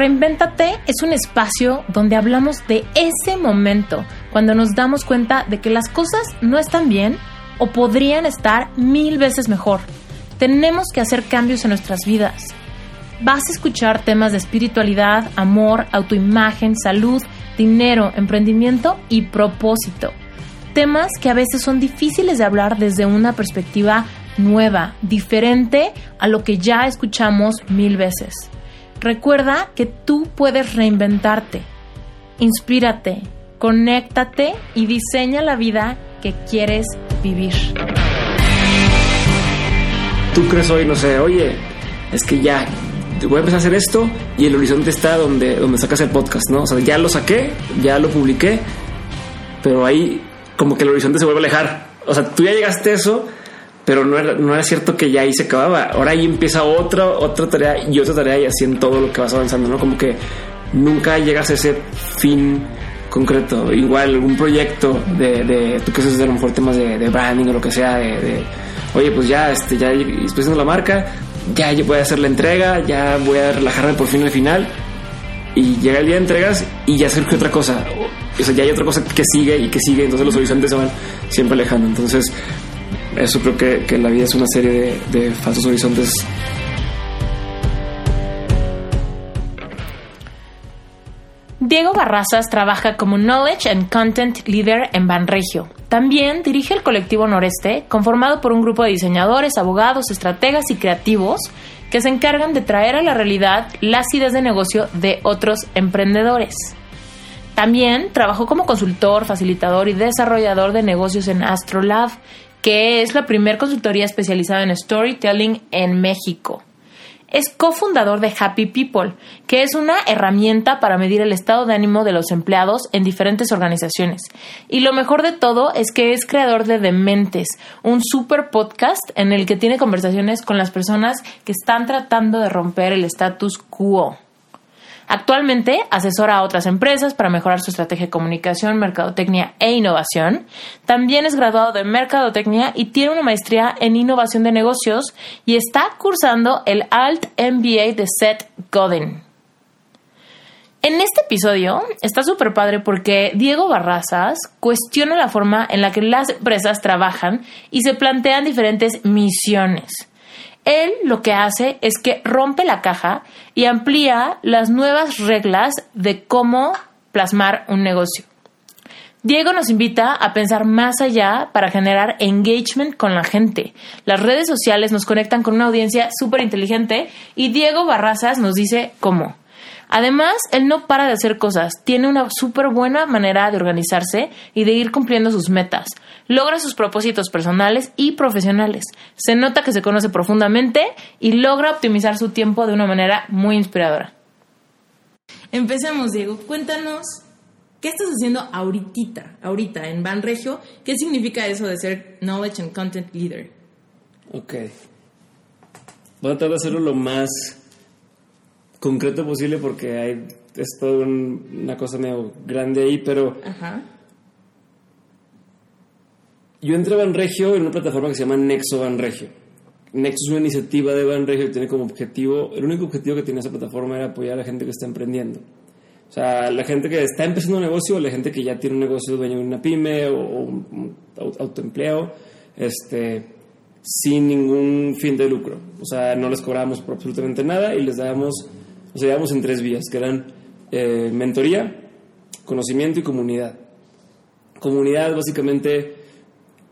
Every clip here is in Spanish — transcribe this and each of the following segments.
Reinvéntate es un espacio donde hablamos de ese momento, cuando nos damos cuenta de que las cosas no están bien o podrían estar mil veces mejor. Tenemos que hacer cambios en nuestras vidas. Vas a escuchar temas de espiritualidad, amor, autoimagen, salud, dinero, emprendimiento y propósito. Temas que a veces son difíciles de hablar desde una perspectiva nueva, diferente a lo que ya escuchamos mil veces. Recuerda que tú puedes reinventarte. Inspírate, conéctate y diseña la vida que quieres vivir. Tú crees hoy, no sé, oye, es que ya voy a empezar a hacer esto y el horizonte está donde, donde sacas el podcast, ¿no? O sea, ya lo saqué, ya lo publiqué, pero ahí como que el horizonte se vuelve a alejar. O sea, tú ya llegaste a eso, pero no era, no era cierto que ya ahí se acababa. Ahora ahí empieza otra, otra tarea y otra tarea y así en todo lo que vas avanzando, ¿no? Como que nunca llegas a ese fin concreto. Igual algún proyecto de, de tú que haces a lo mejor temas de, branding o lo que sea, de, oye, pues ya, este, ya estoy haciendo la marca, ya voy a hacer la entrega, ya voy a relajarme por fin al final. Y llega el día de entregas y ya surge otra cosa. O sea, ya hay otra cosa que sigue y que sigue, entonces los horizontes se van siempre alejando. Entonces, eso creo que, que la vida es una serie de, de falsos horizontes Diego Barrazas trabaja como Knowledge and Content Leader en Banregio. También dirige el colectivo Noreste, conformado por un grupo de diseñadores, abogados, estrategas y creativos que se encargan de traer a la realidad las ideas de negocio de otros emprendedores. También trabajó como consultor, facilitador y desarrollador de negocios en Astrolab, que es la primera consultoría especializada en storytelling en México es cofundador de Happy People, que es una herramienta para medir el estado de ánimo de los empleados en diferentes organizaciones. Y lo mejor de todo es que es creador de Dementes, un super podcast en el que tiene conversaciones con las personas que están tratando de romper el status quo. Actualmente asesora a otras empresas para mejorar su estrategia de comunicación, mercadotecnia e innovación. También es graduado de mercadotecnia y tiene una maestría en innovación de negocios y está cursando el Alt MBA de Seth Godin. En este episodio está súper padre porque Diego Barrazas cuestiona la forma en la que las empresas trabajan y se plantean diferentes misiones. Él lo que hace es que rompe la caja y amplía las nuevas reglas de cómo plasmar un negocio. Diego nos invita a pensar más allá para generar engagement con la gente. Las redes sociales nos conectan con una audiencia súper inteligente y Diego Barrazas nos dice cómo. Además, él no para de hacer cosas, tiene una súper buena manera de organizarse y de ir cumpliendo sus metas. Logra sus propósitos personales y profesionales. Se nota que se conoce profundamente y logra optimizar su tiempo de una manera muy inspiradora. Empecemos, Diego. Cuéntanos ¿Qué estás haciendo ahorita, ahorita en Banregio? ¿Qué significa eso de ser Knowledge and Content Leader? Ok. Voy a tratar de hacerlo lo más concreto posible porque hay, es toda una cosa medio grande ahí, pero Ajá. yo entré a Banregio en una plataforma que se llama Nexo Banregio. Nexo es una iniciativa de Banregio que tiene como objetivo, el único objetivo que tiene esa plataforma era apoyar a la gente que está emprendiendo. O sea, la gente que está empezando un negocio, o la gente que ya tiene un negocio dueño de una pyme o, un autoempleo, este, sin ningún fin de lucro. O sea, no les cobramos por absolutamente nada y les dábamos nos llevamos en tres vías, que eran eh, mentoría, conocimiento y comunidad. Comunidad, básicamente,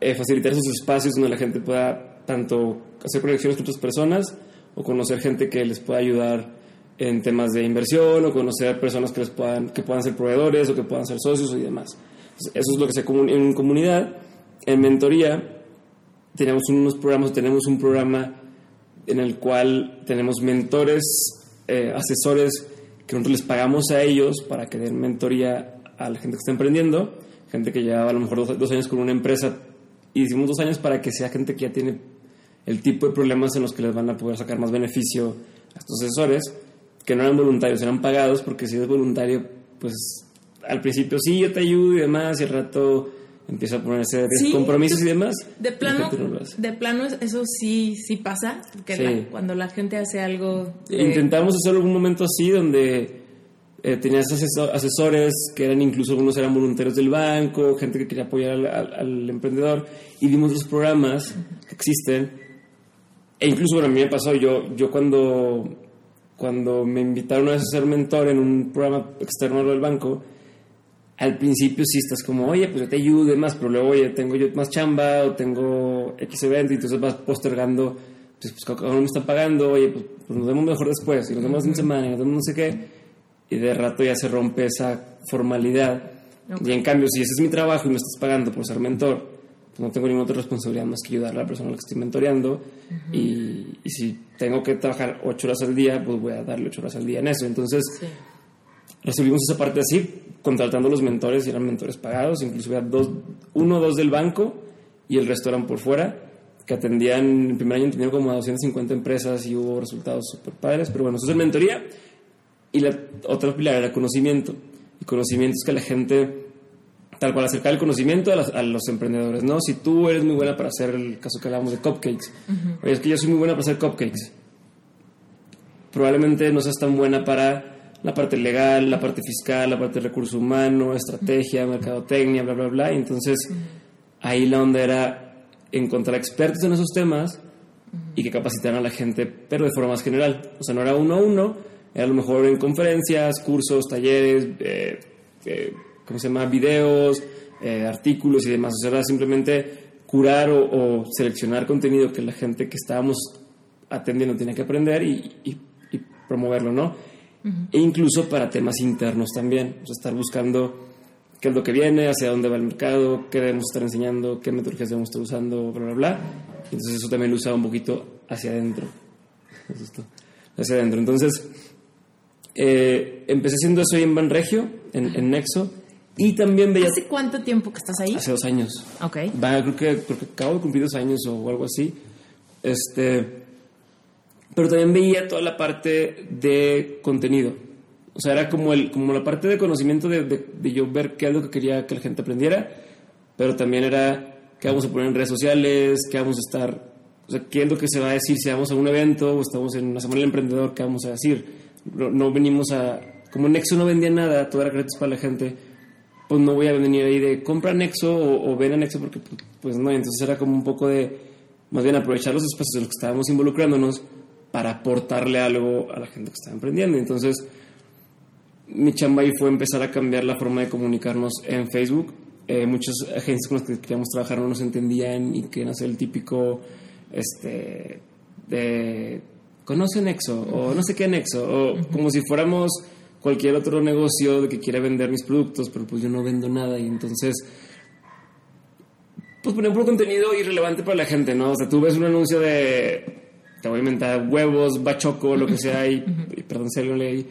eh, facilitar esos espacios donde la gente pueda tanto hacer conexiones con otras personas o conocer gente que les pueda ayudar en temas de inversión o conocer personas que, les puedan, que puedan ser proveedores o que puedan ser socios y demás. eso es lo que se en comunidad. En mentoría tenemos unos programas, tenemos un programa en el cual tenemos mentores eh, asesores que les pagamos a ellos para que den mentoría a la gente que está emprendiendo, gente que lleva a lo mejor dos, años con una empresa y hicimos dos años para que sea gente que ya tiene el tipo de problemas en los que les van a poder sacar más beneficio a estos asesores, que no eran voluntarios, eran pagados, porque si es voluntario, pues al principio sí, yo te ayudo y demás, y al rato empieza a ponerse compromisos y demás. De plano, de plano eso sí, sí pasa, que cuando la gente hace algo... Intentamos hacer algún momento así donde Eh, tenías asesores que eran incluso algunos eran voluntarios del banco, gente que quería apoyar al, emprendedor y dimos los programas que existen. E incluso, bueno, a mí me pasó, yo, yo cuando, cuando me invitaron a ser mentor en un programa externo del banco, al principio sí estás como, oye, pues yo te ayudo y demás, pero luego, oye, tengo yo más chamba o tengo X evento y entonces vas postergando, pues, pues uno me está pagando, oye, pues, pues, nos vemos mejor después y nos vemos en semana y nos vemos no sé qué y de rato ya se rompe esa formalidad. Y en cambio, si ese es mi trabajo y me estás pagando por ser mentor, pues no tengo ninguna otra responsabilidad más que ayudar a la persona a la que estoy mentoreando. y, y, si tengo que trabajar ocho horas al día, pues voy a darle ocho horas al día en eso. Entonces, resolvimos esa parte así, contratando los mentores y eran mentores pagados. Incluso había dos, uno o dos del banco y el resto eran por fuera que atendían, en el primer año tenían como 250 empresas y hubo resultados súper padres, pero bueno, eso es mentoría. Y la otra pilar era conocimiento. Y conocimiento es que la gente, tal cual, acercar el conocimiento a, los emprendedores, ¿no? Si tú eres muy buena para hacer el caso que hablábamos de cupcakes, oye, es que yo soy muy buena para hacer cupcakes. Probablemente no seas tan buena para la parte legal, la parte fiscal, la parte de recursos humanos, estrategia, mercadotecnia, bla, bla, bla. Y entonces ahí la onda era encontrar expertos en esos temas y que capacitaran a la gente, pero de forma más general. O sea, no era uno a uno, a lo mejor en conferencias, cursos, talleres, eh, eh, ¿cómo se llama? Videos, eh, artículos y demás. O sea, era simplemente curar o, seleccionar contenido que la gente que estábamos atendiendo tenía que aprender y, promoverlo, ¿no? E incluso para temas internos también. O sea, estar buscando qué es lo que viene, hacia dónde va el mercado, qué debemos estar enseñando, qué metodologías debemos estar usando, bla, bla, bla. Entonces eso también lo usaba un poquito hacia adentro. hacia adentro. Entonces, eh, empecé haciendo eso ahí en Banregio, en, en Nexo. Y también veía... ¿Hace cuánto tiempo que estás ahí? Hace dos años. Ok. Va, creo, que, creo que acabo de cumplir dos años o algo así. Este, pero también veía toda la parte de contenido. O sea, era como, el, como la parte de conocimiento de, de, yo ver qué es lo que quería que la gente aprendiera, pero también era qué vamos a poner en redes sociales, qué vamos a estar, o sea, qué es lo que se va a decir si vamos a un evento o estamos en una semana del emprendedor, qué vamos a decir no, venimos a... Como Nexo no vendía nada, todo era gratis para la gente, pues no voy a venir ahí de compra Nexo o, ven a Nexo porque pues, pues no, entonces era como un poco de, más bien aprovechar los espacios en los que estábamos involucrándonos para aportarle algo a la gente que estaba emprendiendo. Entonces, mi chamba ahí fue empezar a cambiar la forma de comunicarnos en Facebook. Eh, muchas agencias con las que queríamos trabajar no nos entendían y querían hacer el típico este, de conoce Nexo o no sé qué Nexo o como si fuéramos cualquier otro negocio de que quiera vender mis productos, pero pues yo no vendo nada y entonces pues poner un contenido irrelevante para la gente, ¿no? O sea, tú ves un anuncio de te voy a inventar huevos, bachoco, lo que sea y, perdón si alguien leí,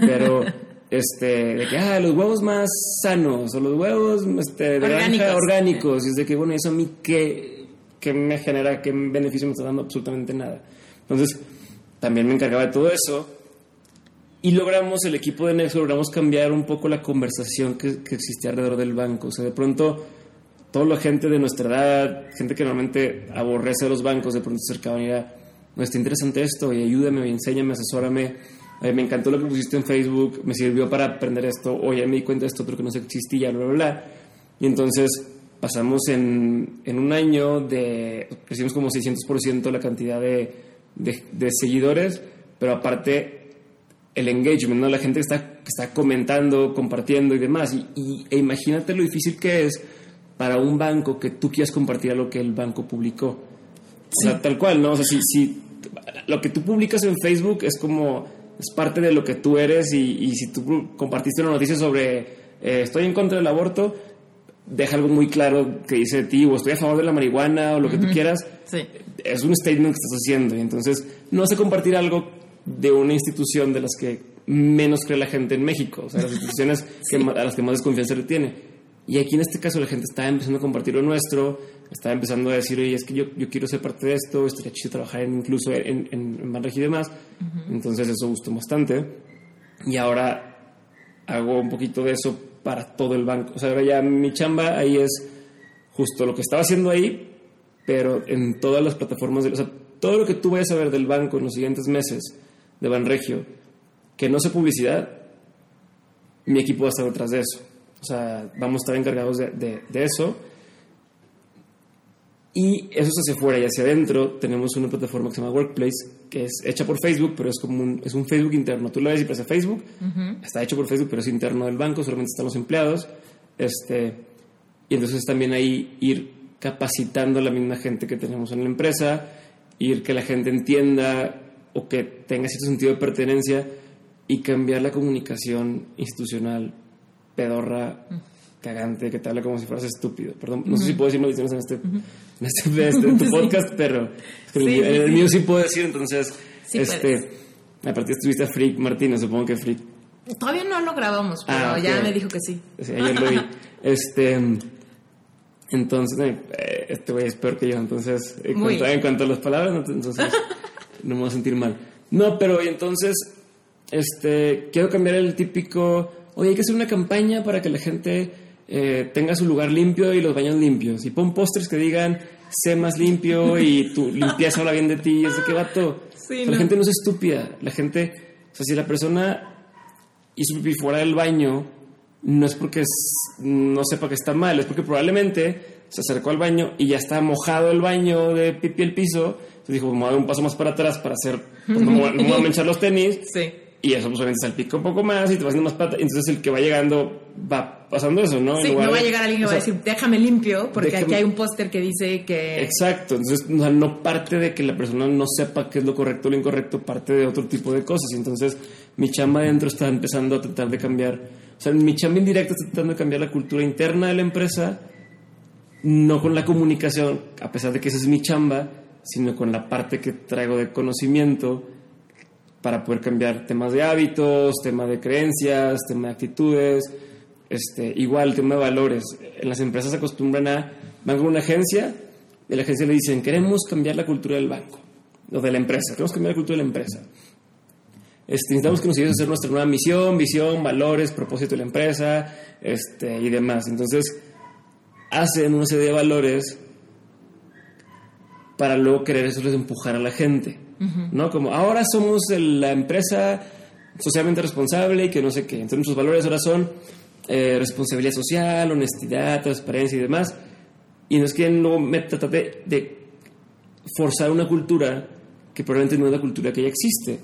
pero este, de que, ah, los huevos más sanos o los huevos este, de orgánicos. orgánicos. Y es de que, bueno, eso a mí, ¿qué, qué me genera? ¿Qué beneficio me está dando? Absolutamente nada. Entonces, también me encargaba de todo eso. Y logramos, el equipo de Nexo, logramos cambiar un poco la conversación que, existía alrededor del banco. O sea, de pronto, toda la gente de nuestra edad, gente que normalmente aborrece a los bancos, de pronto se acercaban y era, está interesante esto, y ayúdame, y enséñame, asesórame. Eh, me encantó lo que pusiste en Facebook, me sirvió para aprender esto, oye, me di cuenta de esto, pero que no existía, bla, bla, bla. Y entonces pasamos en, en un año de, crecimos como 600% la cantidad de de, seguidores, pero aparte el engagement, ¿no? La gente que está, que está comentando, compartiendo y demás. Y, e imagínate lo difícil que es para un banco que tú quieras compartir lo que el banco publicó. O sea, tal cual, ¿no? O sea, si, si, lo que tú publicas en Facebook es como, es parte de lo que tú eres y, si tú compartiste una noticia sobre eh, estoy en contra del aborto, deja algo muy claro que dice de ti, o estoy a favor de la marihuana, o lo que tú quieras. Es un statement que estás haciendo. Y entonces, no sé compartir algo de una institución de las que menos cree la gente en México, o sea, las instituciones a las que más desconfianza le tiene. Y aquí en este caso la gente está empezando a compartir lo nuestro, está empezando a decir, oye, es que yo, yo quiero ser parte de esto, estaría chido trabajar incluso en, en, en y demás. Entonces eso gustó bastante. Y ahora hago un poquito de eso para todo el banco. O sea, ahora ya mi chamba ahí es justo lo que estaba haciendo ahí, pero en todas las plataformas, de, o sea, todo lo que tú vayas a ver del banco en los siguientes meses de Banregio, que no sea publicidad, mi equipo va a estar detrás de eso. O sea, vamos a estar encargados de, de, de eso. Y eso es hacia afuera y hacia adentro tenemos una plataforma que se llama Workplace, que es hecha por Facebook, pero es como un, es un Facebook interno. Tú lo ves y parece Facebook, está hecho por Facebook, pero es interno del banco, solamente están los empleados. Este, y entonces también ahí ir capacitando a la misma gente que tenemos en la empresa, ir que la gente entienda o que tenga cierto sentido de pertenencia y cambiar la comunicación institucional pedorra, cagante, que te habla como si fueras estúpido. Perdón, no sé si puedo decir maldiciones en este, en este, este en tu podcast, pero en, el, mío, sí puedo decir, entonces, este, aparte estuviste a Freak Martínez, supongo que Freak. Todavía no lo grabamos, pero Ah, ya me dijo que sí. Sí, ayer lo vi. Este, entonces, eh, este güey es peor que yo, entonces, cuanto, en cuanto a las palabras, entonces, no me voy a sentir mal. No, pero y entonces, este, quiero cambiar el típico, oye, hay que hacer una campaña para que la gente eh, tenga su lugar limpio y los baños limpios. Y pon pósters que digan, sé más limpio y tu limpieza habla bien de ti. Y es de qué vato. Sí, O sea, no. La gente no es estúpida. La gente, o sea, si la persona hizo pipí fuera del baño, no es porque no sepa que está mal, es porque probablemente se acercó al baño y ya está mojado el baño de pipí el piso. Entonces dijo, me voy a dar un paso más para atrás para hacer, pues a- no me voy a manchar los tenis. Sí. Y eso pues obviamente salpica un poco más y te vas haciendo más pata. Entonces el que va llegando va pasando eso, ¿no? Sí, lugar no va a llegar alguien que va a decir, déjame limpio, porque déjame- aquí hay un póster que dice que... Exacto, entonces o sea, no parte de que la persona no sepa qué es lo correcto o lo incorrecto, parte de otro tipo de cosas. Y entonces mi chamba adentro está empezando a tratar de cambiar, o sea, mi chamba indirecta está tratando de cambiar la cultura interna de la empresa, no con la comunicación, a pesar de que esa es mi chamba, sino con la parte que traigo de conocimiento para poder cambiar temas de hábitos, tema de creencias, tema de actitudes, este, igual tema de valores. En las empresas se acostumbran a, van con una agencia, y la agencia le dicen, queremos cambiar la cultura del banco, o de la empresa, queremos cambiar la cultura de la empresa. Este, necesitamos que nos ayudes a hacer nuestra nueva misión, visión, valores, propósito de la empresa, este, y demás. Entonces, hacen una serie de valores para luego querer eso les empujar a la gente, ¿no? Como ahora somos la empresa socialmente responsable y que no sé qué. Entonces nuestros valores ahora son eh, responsabilidad social, honestidad, transparencia y demás. Y nos quieren luego met- tratar de, de forzar una cultura que probablemente no es la cultura que ya existe.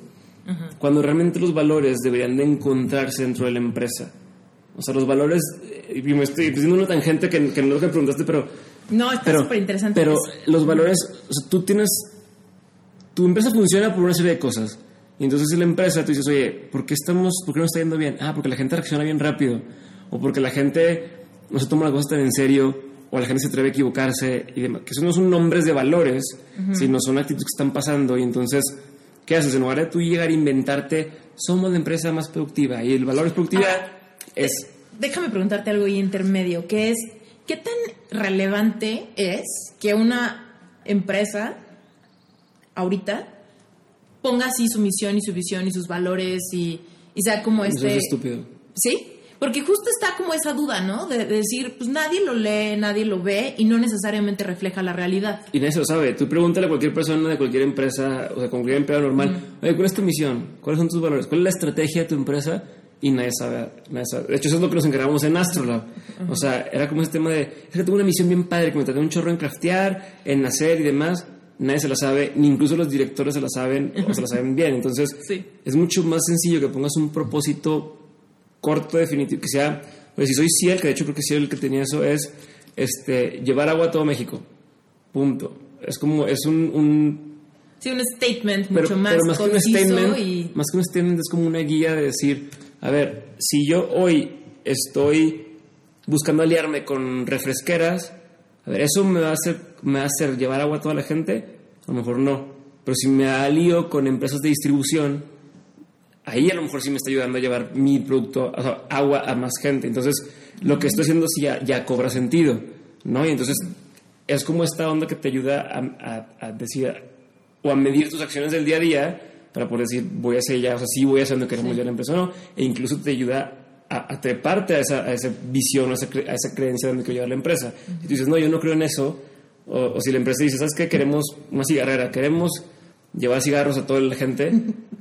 Cuando realmente los valores deberían de encontrarse dentro de la empresa. O sea, los valores, eh, y me estoy haciendo una tangente que, que no es lo que me preguntaste, pero No, está súper interesante. pero los valores, o sea, tú tienes, tu empresa funciona por una serie de cosas. Y entonces en la empresa tú dices, oye, ¿por qué, estamos, ¿por qué no está yendo bien? Ah, porque la gente reacciona bien rápido. O porque la gente no se toma la cosa tan en serio. O la gente se atreve a equivocarse y demás. Que esos no son nombres de valores, sino son actitudes que están pasando. Y entonces, ¿qué haces? En lugar de tú llegar a inventarte, somos la empresa más productiva. Y el valor es productividad. es Déjame preguntarte algo ahí intermedio, que es, ¿qué tan relevante es que una empresa ahorita ponga así su misión y su visión y sus valores y, y sea como eso este... es estúpido. ¿Sí? Porque justo está como esa duda, ¿no? De, de decir, pues nadie lo lee, nadie lo ve y no necesariamente refleja la realidad. Y nadie se lo sabe. Tú pregúntale a cualquier persona de cualquier empresa, o sea, cualquier empleado normal, oye, ¿cuál es tu misión? ¿Cuáles son tus valores? ¿Cuál es la estrategia de tu empresa? Y nadie sabe, nadie sabe. De hecho, eso es lo que nos encargamos en Astrolab. O sea, era como ese tema de, es que tengo una misión bien padre, que me traté un chorro en craftear, en hacer y demás. Nadie se la sabe, ni incluso los directores se la saben, o se la saben bien. Entonces, Sí. es mucho más sencillo que pongas un propósito corto, definitivo, que sea, pues si soy Ciel, que de hecho creo que Ciel el que tenía eso, es este, llevar agua a todo México. Punto. Es como, es un, un Sí, un statement pero, mucho más, pero más que un conciso statement, y... más que un statement es como una guía de decir, a ver, si yo hoy estoy buscando aliarme con refresqueras, a ver, eso me va a hacer, me va a hacer llevar agua a toda la gente, a lo mejor no. Pero si me alío con empresas de distribución, ahí a lo mejor sí me está ayudando a llevar mi producto, o sea, agua a más gente. Entonces, lo que estoy haciendo sí ya, ya cobra sentido, ¿no? Y entonces es como esta onda que te ayuda a, a- a decir o a medir tus acciones del día a día para poder decir, voy a hacer ya, o sea, sí voy a hacer lo que queremos ya la empresa o no, e incluso te ayuda a, a treparte a esa, a esa visión, a esa, cre- a esa creencia de donde quiero llevar la empresa. Si tú dices, no, yo no creo en eso, o, o si la empresa dice, ¿sabes qué? Queremos una cigarrera, queremos llevar cigarros a toda la gente,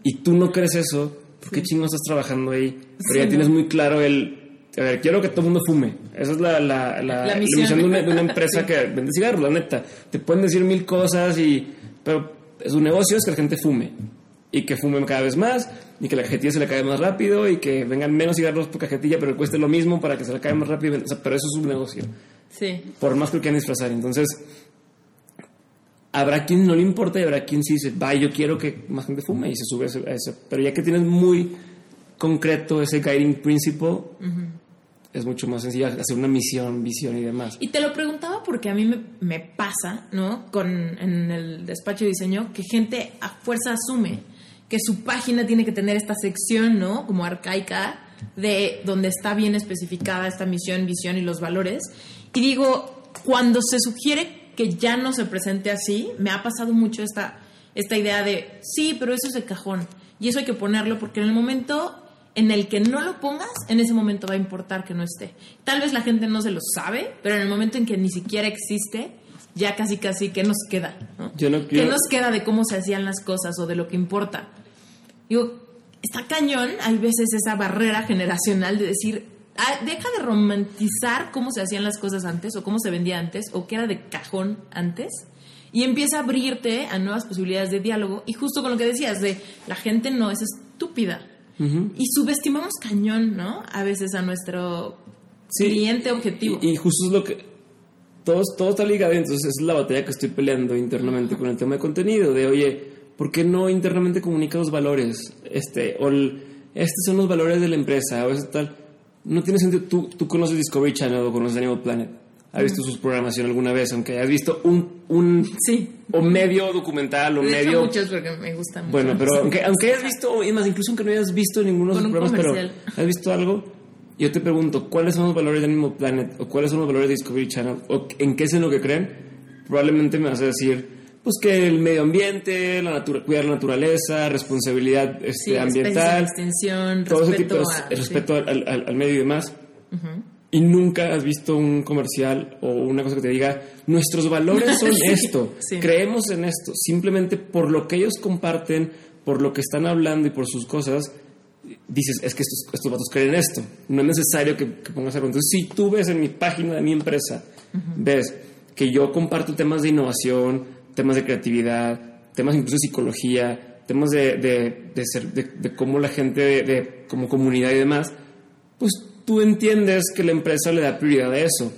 y tú no crees eso, ¿por qué chingo estás trabajando ahí? Pero ya tienes muy claro el, a ver, quiero que todo el mundo fume. Esa es la, la, la, misión, de, una, de, una, empresa que vende cigarros, la neta. Te pueden decir mil cosas, y pero su negocio es que la gente fume. Y que fumen cada vez más, y que la cajetilla se le cae más rápido, y que vengan menos cigarros por cajetilla, pero cueste lo mismo para que se le caiga más rápido. pero eso es un negocio. Sí. Por más que lo quieran disfrazar. Entonces, habrá quien no le importa y habrá quien sí dice, va, yo quiero que más gente fume y se sube a eso. Pero ya que tienes muy concreto ese guiding principle, es mucho más sencillo hacer una misión, visión y demás. Y te lo preguntaba porque a mí me, pasa, ¿no? Con, en el despacho de diseño, que gente a fuerza asume que su página tiene que tener esta sección, ¿no? Como arcaica, de donde está bien especificada esta misión, visión y los valores. Y digo, cuando se sugiere que ya no se presente así, me ha pasado mucho esta, esta idea de, sí, pero eso es el cajón. Y eso hay que ponerlo porque en el momento en el que no lo pongas, en ese momento va a importar que no esté. Tal vez la gente no se lo sabe, pero en el momento en que ni siquiera existe, ya casi casi, ¿qué nos queda? ¿Qué nos queda de cómo se hacían las cosas o de lo que importa? Digo, está cañón, hay veces esa barrera generacional de decir, deja de romantizar cómo se hacían las cosas antes o cómo se vendía antes o qué era de cajón antes y empieza a abrirte a nuevas posibilidades de diálogo y justo con lo que decías de la gente no es estúpida y subestimamos cañón, ¿no? A veces a nuestro cliente objetivo. Y, justo es lo que... Todo, todo está ligado, entonces es la batalla que estoy peleando internamente con el tema de contenido, de oye, ¿por qué no internamente comunica los valores? Este, o estos son los valores de la empresa, o eso tal. No tiene sentido, tú, tú conoces Discovery Channel o conoces Animal Planet ¿Has visto su programación alguna vez? Aunque hayas visto un, un sí. o medio documental o medio... muchos porque me gusta mucho. Bueno, pero aunque, aunque hayas visto, y más, incluso aunque no hayas visto ninguno de sus programas, pero has visto algo, yo te pregunto, ¿cuáles son los valores de Animal Planet? ¿O cuáles son los valores de Discovery Channel? ¿O en qué es en lo que creen? Probablemente me vas a decir, pues que el medio ambiente, la natura, cuidar la naturaleza, responsabilidad este, ambiental, extensión, todo respeto ese tipo de respeto al, al, al, medio y demás. Uh y nunca has visto un comercial o una cosa que te diga, nuestros valores son esto, creemos en esto, simplemente por lo que ellos comparten, por lo que están hablando y por sus cosas, dices, es que estos, estos vatos creen esto, no es necesario que, pongas algo. Entonces, si tú ves en mi página de mi empresa, ves que yo comparto temas de innovación, temas de creatividad, temas incluso de psicología, temas de, de, ser, de, cómo la gente, de, como comunidad y demás, pues tú entiendes que la empresa le da prioridad a eso.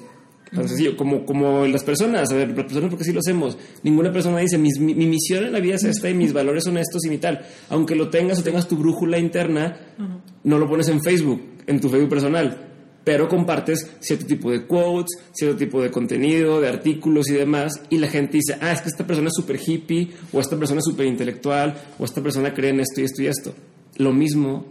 Entonces, como, como las personas, a ver, las personas porque sí lo hacemos. Ninguna persona dice, mi, mi, misión en la vida es esta y mis valores son estos y mi tal. Aunque lo tengas o tengas tu brújula interna, no lo pones en Facebook, en tu Facebook personal. Pero compartes cierto tipo de quotes, cierto tipo de contenido, de artículos y demás. Y la gente dice, ah, es que esta persona es súper hippie, o esta persona es súper intelectual, o esta persona cree en esto y esto y esto. Lo mismo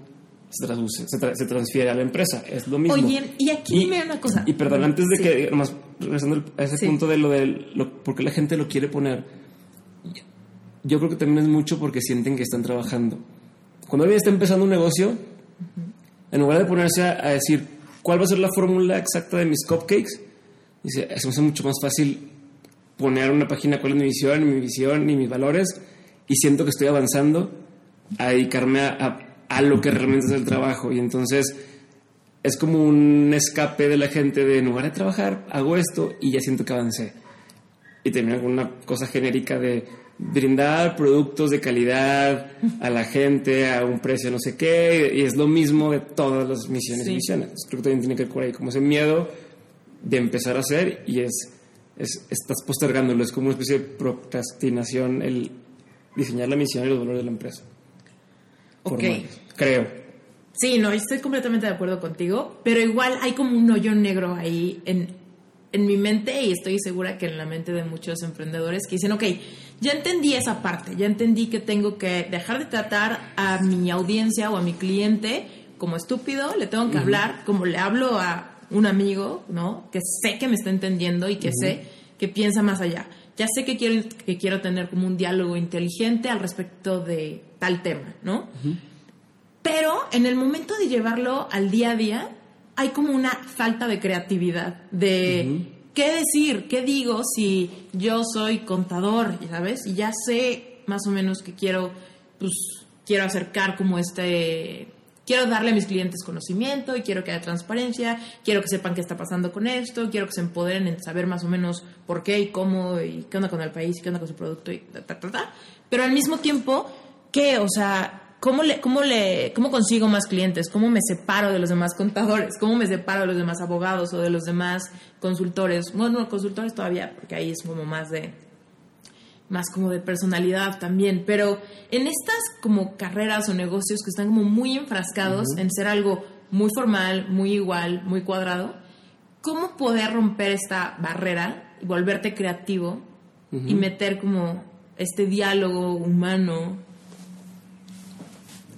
se traduce, se, transfiere a la empresa. Es lo mismo. Oye, y aquí dime una cosa. Y perdón, antes de que, nomás regresando a ese punto de lo de lo, porque la gente lo quiere poner, yo creo que también es mucho porque sienten que están trabajando. Cuando alguien está empezando un negocio, en lugar de ponerse a, decir cuál va a ser la fórmula exacta de mis cupcakes, dice, eso me hace mucho más fácil poner una página cuál es mi visión, mi visión y mis valores, y siento que estoy avanzando a dedicarme a a lo que realmente es el trabajo. Y entonces es como un escape de la gente de en lugar de trabajar, hago esto y ya siento que avancé. Y termina con una cosa genérica de brindar productos de calidad a la gente a un precio no sé qué. Y es lo mismo de todas las misiones y misiones. Creo que también tiene que ver por ahí, como ese miedo de empezar a hacer y es, es estás postergándolo. Es como una especie de procrastinación el diseñar la misión y los valores de la empresa. Ok. creo. Sí, no, estoy completamente de acuerdo contigo, pero igual hay como un hoyo negro ahí en, en mi mente y estoy segura que en la mente de muchos emprendedores que dicen, ok, ya entendí esa parte, ya entendí que tengo que dejar de tratar a mi audiencia o a mi cliente como estúpido, le tengo que hablar como le hablo a un amigo, ¿no? Que sé que me está entendiendo y que sé que piensa más allá. Ya sé que quiero, que quiero tener como un diálogo inteligente al respecto de tal tema, ¿no? Pero en el momento de llevarlo al día a día, hay como una falta de creatividad, de qué decir, qué digo si yo soy contador, ¿sabes? Y ya sé más o menos que quiero, pues, quiero acercar como este quiero darle a mis clientes conocimiento y quiero que haya transparencia, quiero que sepan qué está pasando con esto, quiero que se empoderen en saber más o menos por qué y cómo y qué onda con el país y qué onda con su producto y ta, ta, ta, ta. Pero al mismo tiempo, ¿qué? O sea, ¿cómo, le, cómo, le, ¿cómo consigo más clientes? ¿Cómo me separo de los demás contadores? ¿Cómo me separo de los demás abogados o de los demás consultores? Bueno, no, consultores todavía, porque ahí es como más de más como de personalidad también, pero en estas como carreras o negocios que están como muy enfrascados en ser algo muy formal, muy igual, muy cuadrado, ¿cómo poder romper esta barrera y volverte creativo y meter como este diálogo humano?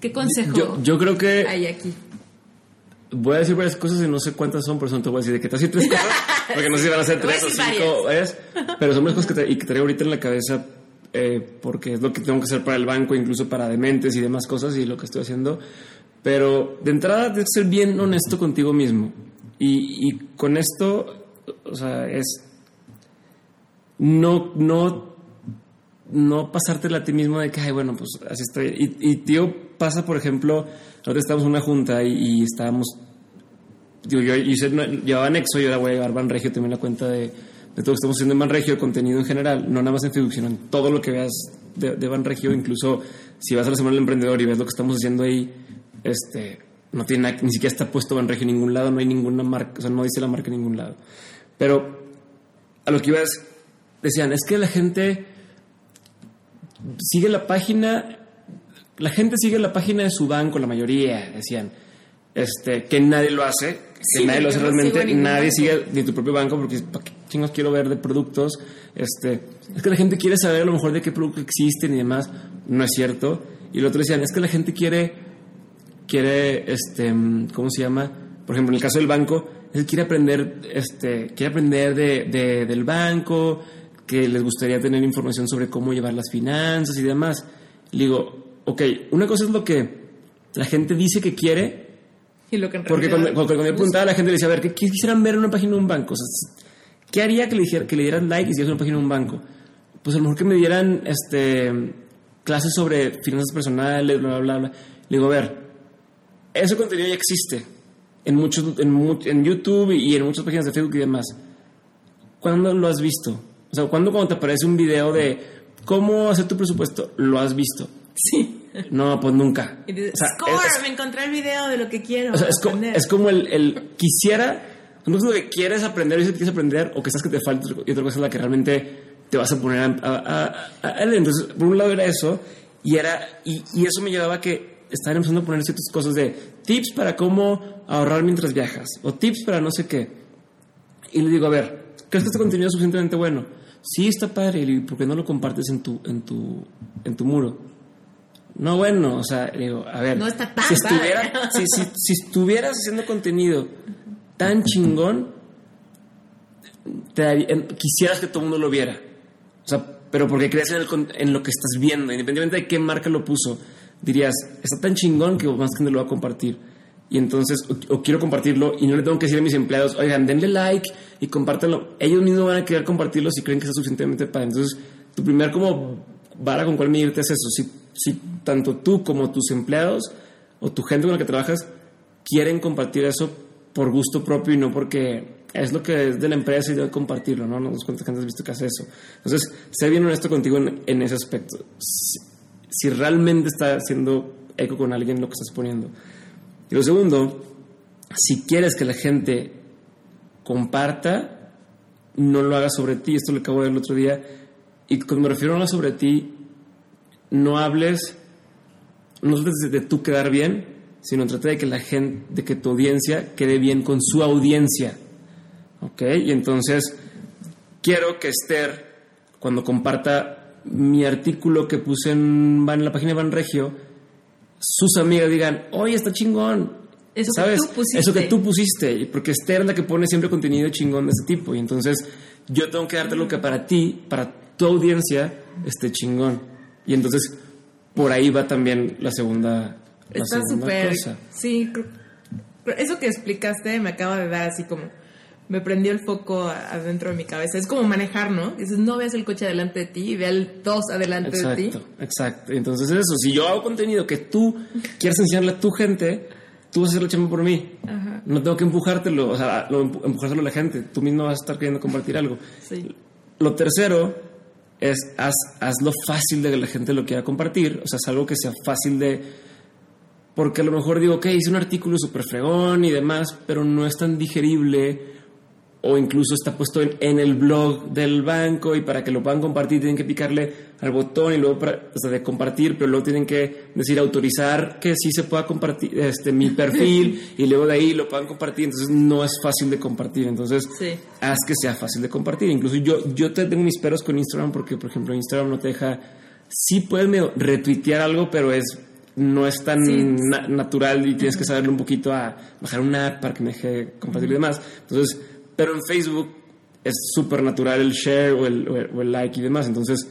¿Qué consejo Yo, yo creo que hay aquí? voy a decir varias cosas y no sé cuántas son, por eso no te voy a decir de que te tres cosas, porque no sé si van a ser tres o cinco, varias, pero son varias cosas que, tra- y que traigo ahorita en la cabeza eh, porque es lo que tengo que hacer para el banco, incluso para dementes y demás cosas y lo que estoy haciendo. Pero de entrada debes ser bien honesto contigo mismo. Y, y con esto, o sea, es no, no, no pasártela a ti mismo de que, ay, bueno, pues así estoy. Y, y tío, pasa, por ejemplo, nosotros estábamos en una junta y, y estábamos, digo, yo hice, no, llevaba Nexo y ahora voy a llevar Banregio también la cuenta de, de todo lo que estamos haciendo en Banregio, de contenido en general, no nada más en Facebook, sino en todo lo que veas de, de Banregio, incluso si vas a la Semana del Emprendedor y ves lo que estamos haciendo ahí, este, no tiene nada- ni siquiera está puesto Banregio en ningún lado, no hay ninguna marca, o sea, no dice la marca en ningún lado. Pero a lo que ibas, decían, es que la gente sigue la página, la gente sigue la página de su banco, la mayoría, decían, este, que nadie lo hace, que Sí, nadie lo hace no realmente, nadie banco. sigue ni tu propio banco, porque ¿para qué chingos quiero ver de productos? Este, es que la gente quiere saber a lo mejor de qué productos existen y demás, no es cierto. Y lo otro decían, es que la gente quiere, quiere, este, ¿cómo se llama? Por ejemplo, en el caso del banco, él quiere aprender, este, quiere aprender de, de- del banco, que les gustaría tener información sobre cómo llevar las finanzas y demás. Le digo, ok, una cosa es lo que la gente dice que quiere, Y lo que en porque cuando, cuando yo preguntaba a la gente, le decía, a ver, ¿qué, qué quisieran ver en una página de un banco? O sea, ¿Qué haría que le, dijera, que le dieran like y siguieras una página de un banco? Pues a lo mejor que me dieran este, clases sobre finanzas personales, bla, bla, bla. Le digo, a ver, ese contenido ya existe en, muchos, en, en YouTube y en muchas páginas de Facebook y demás. ¿Cuándo lo has visto? O sea, ¿cuándo cuando te aparece un video de cómo hacer tu presupuesto, lo has visto? Sí. No, pues nunca. Y dices, O sea, Score, es- me encontré el video de lo que quiero. o sea, es, como, aprender". es como el, el quisiera, no es lo que quieres aprender, dices que quieres aprender, o que sabes que te falta, y otra cosa es la que realmente te vas a poner a, a- a- a- a- Entonces, por un lado era eso, y, era, y, y eso me llevaba a que estaban empezando a poner ciertas cosas de tips para cómo ahorrar mientras viajas, o tips para no sé qué. Y le digo, a ver, ¿crees que este contenido es suficientemente bueno? Sí, está padre, y ¿por qué no lo compartes en tu, en tu, en tu muro? No, bueno, o sea, digo, a ver, No está tan si, estuviera, padre. si, si, si estuvieras haciendo contenido tan chingón, te daría- quisieras que todo el mundo lo viera. O sea, pero porque crees en, el en lo que estás viendo, independientemente de qué marca lo puso, dirías, está tan chingón que más gente lo va a compartir. Y entonces, o, o quiero compartirlo y no le tengo que decir a mis empleados, oigan, denle like y compártanlo. Ellos mismos van a querer compartirlo si creen que está suficientemente padre. Entonces, tu primer como vara con cuál medirte es eso. Si, si tanto tú como tus empleados o tu gente con la que trabajas quieren compartir eso por gusto propio y no porque es lo que es de la empresa y debe compartirlo, ¿no? No sé cuánta gente has visto que hace eso. Entonces, sé bien honesto contigo en, en ese aspecto. Si, si realmente está haciendo eco con alguien lo que estás poniendo. Y lo segundo, si quieres que la gente comparta, no lo hagas sobre ti. Esto lo acabo de ver el otro día. Y cuando me refiero a no sobre ti, no hables, no trates de tú quedar bien, sino trata de que la gente, de que tu audiencia quede bien con su audiencia. ¿Ok? Y entonces, quiero que Esther, cuando comparta mi artículo que puse en, en la página de Banregio, sus amigas digan, oye, está chingón. Eso que ¿Sabes? tú pusiste. Eso que tú pusiste. y Porque Esther es la que pone siempre contenido chingón de ese tipo. Y entonces, yo tengo que darte lo que para ti, para tu audiencia, esté chingón. Y entonces, por ahí va también la segunda, la Está súper. cosa. Sí, eso que explicaste me acaba de dar así como me prendió el foco adentro de mi cabeza. Es como manejar, ¿no? Dices, no veas el coche delante de ti y ve al dos adelante de ti. Exacto, exacto. Entonces eso, si yo hago contenido que tú quieres enseñarle a tu gente, tú vas a hacer la chamba por mí. Ajá. No tengo que empujártelo, o sea, lo, empu- empujárselo a la gente. Tú mismo vas a estar queriendo compartir algo. Sí. Lo tercero es haz, hazlo fácil de que la gente lo quiera compartir. O sea, es algo que sea fácil de... Porque a lo mejor digo, ok, hice un artículo súper fregón y demás, pero no es tan digerible o incluso está puesto en, en el blog del banco y para que lo puedan compartir tienen que picarle al botón y luego para, o sea, de compartir, pero luego tienen que decir autorizar que sí se pueda compartir este mi perfil y luego de ahí lo puedan compartir, entonces no es fácil de compartir, entonces Sí. haz que sea fácil de compartir. Incluso yo, yo te tengo mis peros con Instagram porque, por ejemplo, Instagram no te deja, sí puedes medio retuitear algo, pero es no es tan Sí. na- natural y tienes que saberle un poquito a bajar una app para que me deje compartir y demás. Entonces, pero en Facebook es súper natural el share o el, o el- like y demás. Entonces,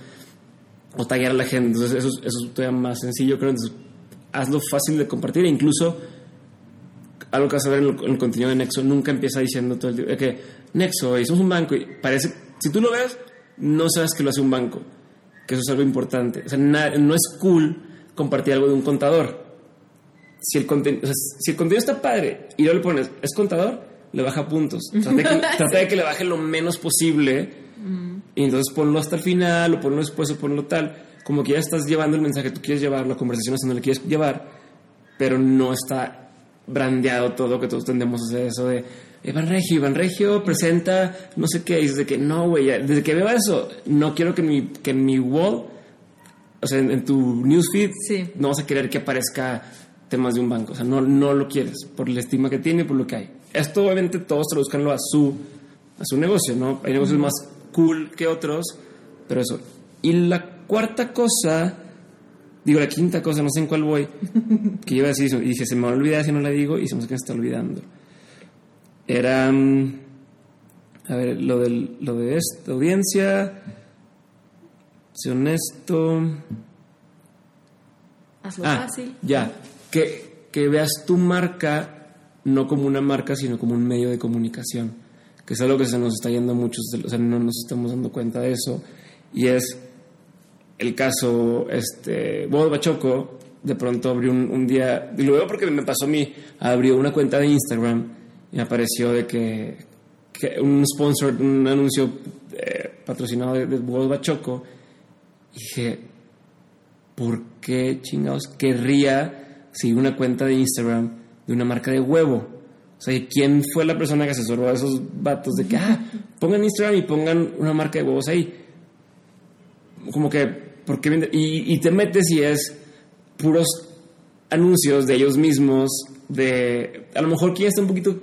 o taggear a la gente. Entonces, eso, es- eso es todavía más sencillo, creo. Entonces, hazlo fácil de compartir e incluso algo que vas a ver en el, en el contenido de Nexo nunca empieza diciendo todo el tiempo que Nexo, y somos un banco y parece, si tú lo ves, no sabes que lo hace un banco, que eso es algo importante. O sea, na- no es cool compartir algo de un contador. Si el, conten- o sea, si el contenido está padre y luego le pones, es contador, le baja puntos. Trata de que, trata de que le baje lo menos posible y entonces ponlo hasta el final o ponlo después o ponlo tal. Como que ya estás llevando el mensaje que tú quieres llevar, la conversación hacia donde le quieres llevar, pero no está brandeado todo, que todos tendemos a hacer eso de Iván Regio, Iván Regio presenta no sé qué, y dices de que no, güey, desde que veo eso, no quiero que en mi, que en mi wall, o sea, en, en tu newsfeed, Sí. no vas a querer que aparezca temas de un banco, o sea, no, no lo quieres, por la estima que tiene, por lo que hay. Esto obviamente todos traduzcanlo a su, a su negocio, ¿no? Hay negocios más cool que otros, pero eso. Y la cuarta cosa, digo la quinta cosa, no sé en cuál voy, que iba a decir eso, y dije, se me va a olvidar si no la digo, y se me está olvidando. Era, mm, a ver, lo, del, lo de esta audiencia, ser honesto. Hazlo Ah, fácil. ya, que, que veas tu marca no como una marca, sino como un medio de comunicación, que es algo que se nos está yendo de- o sea, no nos estamos dando cuenta de eso, y es el caso, este, Bob Bachoco, de pronto abrió un, día, y lo veo porque me pasó a mí, abrió una cuenta de Instagram y apareció de que, que un sponsor, un anuncio eh, patrocinado de, de Bob Bachoco, y dije, ¿por qué chingados querría seguir una cuenta de Instagram de una marca de huevo? O sea, ¿y ¿quién fue la persona que asesoró a esos vatos de que, ah, pongan Instagram y pongan una marca de huevos ahí? Como que, ¿por qué? Y, y te metes y es puros anuncios de ellos mismos, de, a lo mejor quieren estar un poquito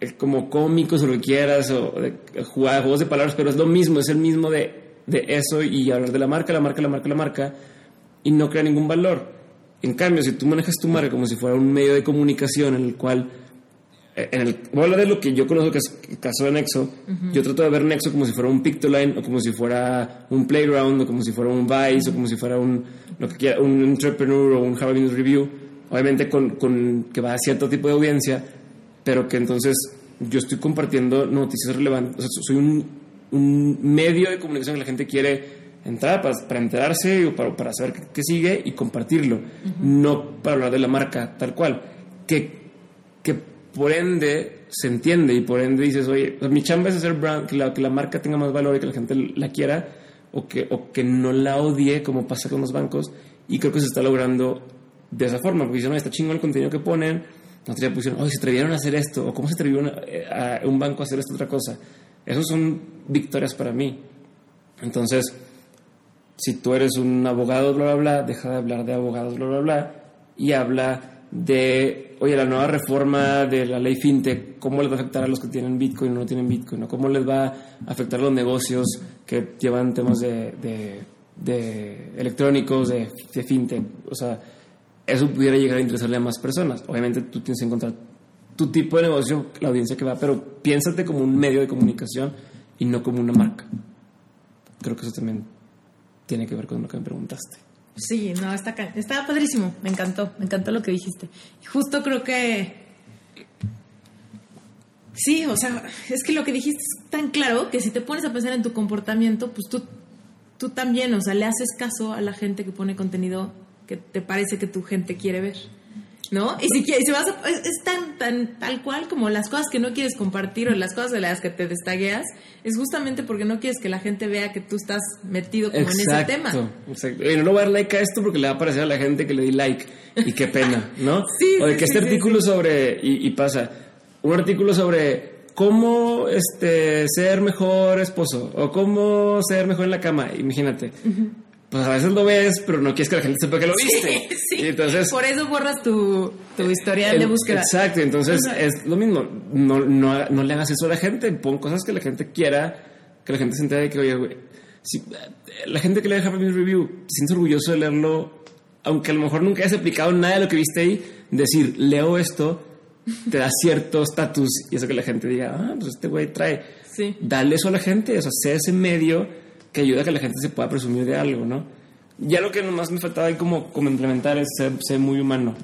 eh, como cómicos o lo que quieras, o de, eh, jugar juegos de palabras, pero es lo mismo, es el mismo de, de eso y hablar de la marca, la marca, la marca, la marca, y no crea ningún valor. En cambio, si tú manejas tu marca como si fuera un medio de comunicación en el cual, eh, en el, voy a hablar de lo que yo conozco que es el caso de Nexo, yo trato de ver Nexo como si fuera un Pictoline o como si fuera un Playground o como si fuera un Vice o como si fuera un, lo que quiera, un Entrepreneur o un Harvard Business Review, obviamente con, con que va a cierto tipo de audiencia, pero que entonces yo estoy compartiendo noticias relevantes, o sea, soy un, un medio de comunicación que la gente quiere entrar para, para enterarse o para, para saber qué, sigue y compartirlo, no para hablar de la marca tal cual, que, que por ende se entiende y por ende dices, oye, pues mi chamba es hacer brand, que la, que la marca tenga más valor y que la gente la quiera o que, o que no la odie como pasa con los bancos y creo que se está logrando de esa forma, porque dicen, no, está chingón el contenido que ponen, no te pusieron, oye, se atrevieron a hacer esto, o cómo se atrevieron a, a un banco a hacer esta otra cosa. Esas son victorias para mí. Entonces, si tú eres un abogado, bla, bla, bla, deja de hablar de abogados, bla, bla, bla, y habla de, oye, la nueva reforma de la ley FinTech, cómo les va a afectar a los que tienen Bitcoin o no tienen Bitcoin, o cómo les va a afectar a los negocios que llevan temas de, de, de electrónicos, de, de FinTech. O sea, eso pudiera llegar a interesarle a más personas. Obviamente tú tienes que encontrar tu tipo de negocio, la audiencia que va, pero piénsate como un medio de comunicación y no como una marca. Creo que eso también tiene que ver con lo que me preguntaste. Sí, no, está, está padrísimo. Me encantó, me encantó lo que dijiste. Justo creo que Sí, o sea, es que lo que dijiste es tan claro que si te pones a pensar en tu comportamiento, pues tú, tú también, o sea, le haces caso a la gente que pone contenido que te parece que tu gente quiere ver. ¿No? Y si, quieres, si vas a, es, tan, tan tal cual como las cosas que no quieres compartir o las cosas de las que te destagueas, es justamente porque no quieres que la gente vea que tú estás metido como en ese tema. Exacto. Y no voy a dar like a esto porque le va a parecer a la gente que le di like. Y qué pena, ¿no? sí, o de que sí, este sí, artículo sobre, y, y pasa, un artículo sobre cómo este, ser mejor esposo o cómo ser mejor en la cama, imagínate. Pues a veces lo ves, pero no quieres que la gente sepa que lo viste. Sí, Y entonces, Por eso borras tu, tu historial de búsqueda. Exacto, entonces es lo mismo. No, no, no le hagas eso a la gente. Pon cosas que la gente quiera, que la gente se entere de que, oye, güey, si, eh, la gente que le deja mi review, te sientes orgulloso de leerlo, aunque a lo mejor nunca hayas aplicado nada de lo que viste ahí, decir, leo esto, te da cierto estatus y eso que la gente diga, ah, pues este güey trae. Sí. Dale eso a la gente, o sea, sea ese medio que ayuda a que la gente se pueda presumir de algo, ¿no? Ya lo que nomás me faltaba ahí como, como implementar es ser, ser muy humano.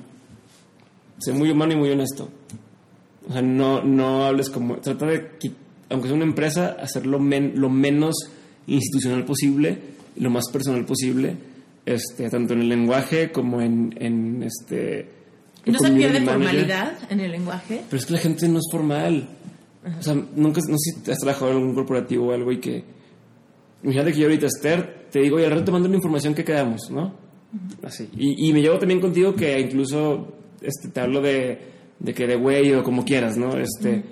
Ser muy humano y muy honesto. O sea, no, no hables como... Trata de, aunque sea una empresa, hacerlo men- lo menos institucional posible, lo más personal posible, este, tanto en el lenguaje como en, en este... ¿Y no se pierde formalidad en el lenguaje? Pero es que la gente no es formal. O sea, nunca, no sé si has trabajado en algún corporativo o algo y que. Imagínate que yo ahorita, Esther, te digo, y al rato te mando la información que quedamos, ¿no? Así. Y, y me llevo también contigo que incluso este, te hablo de, de que de güey o como quieras, ¿no? Este.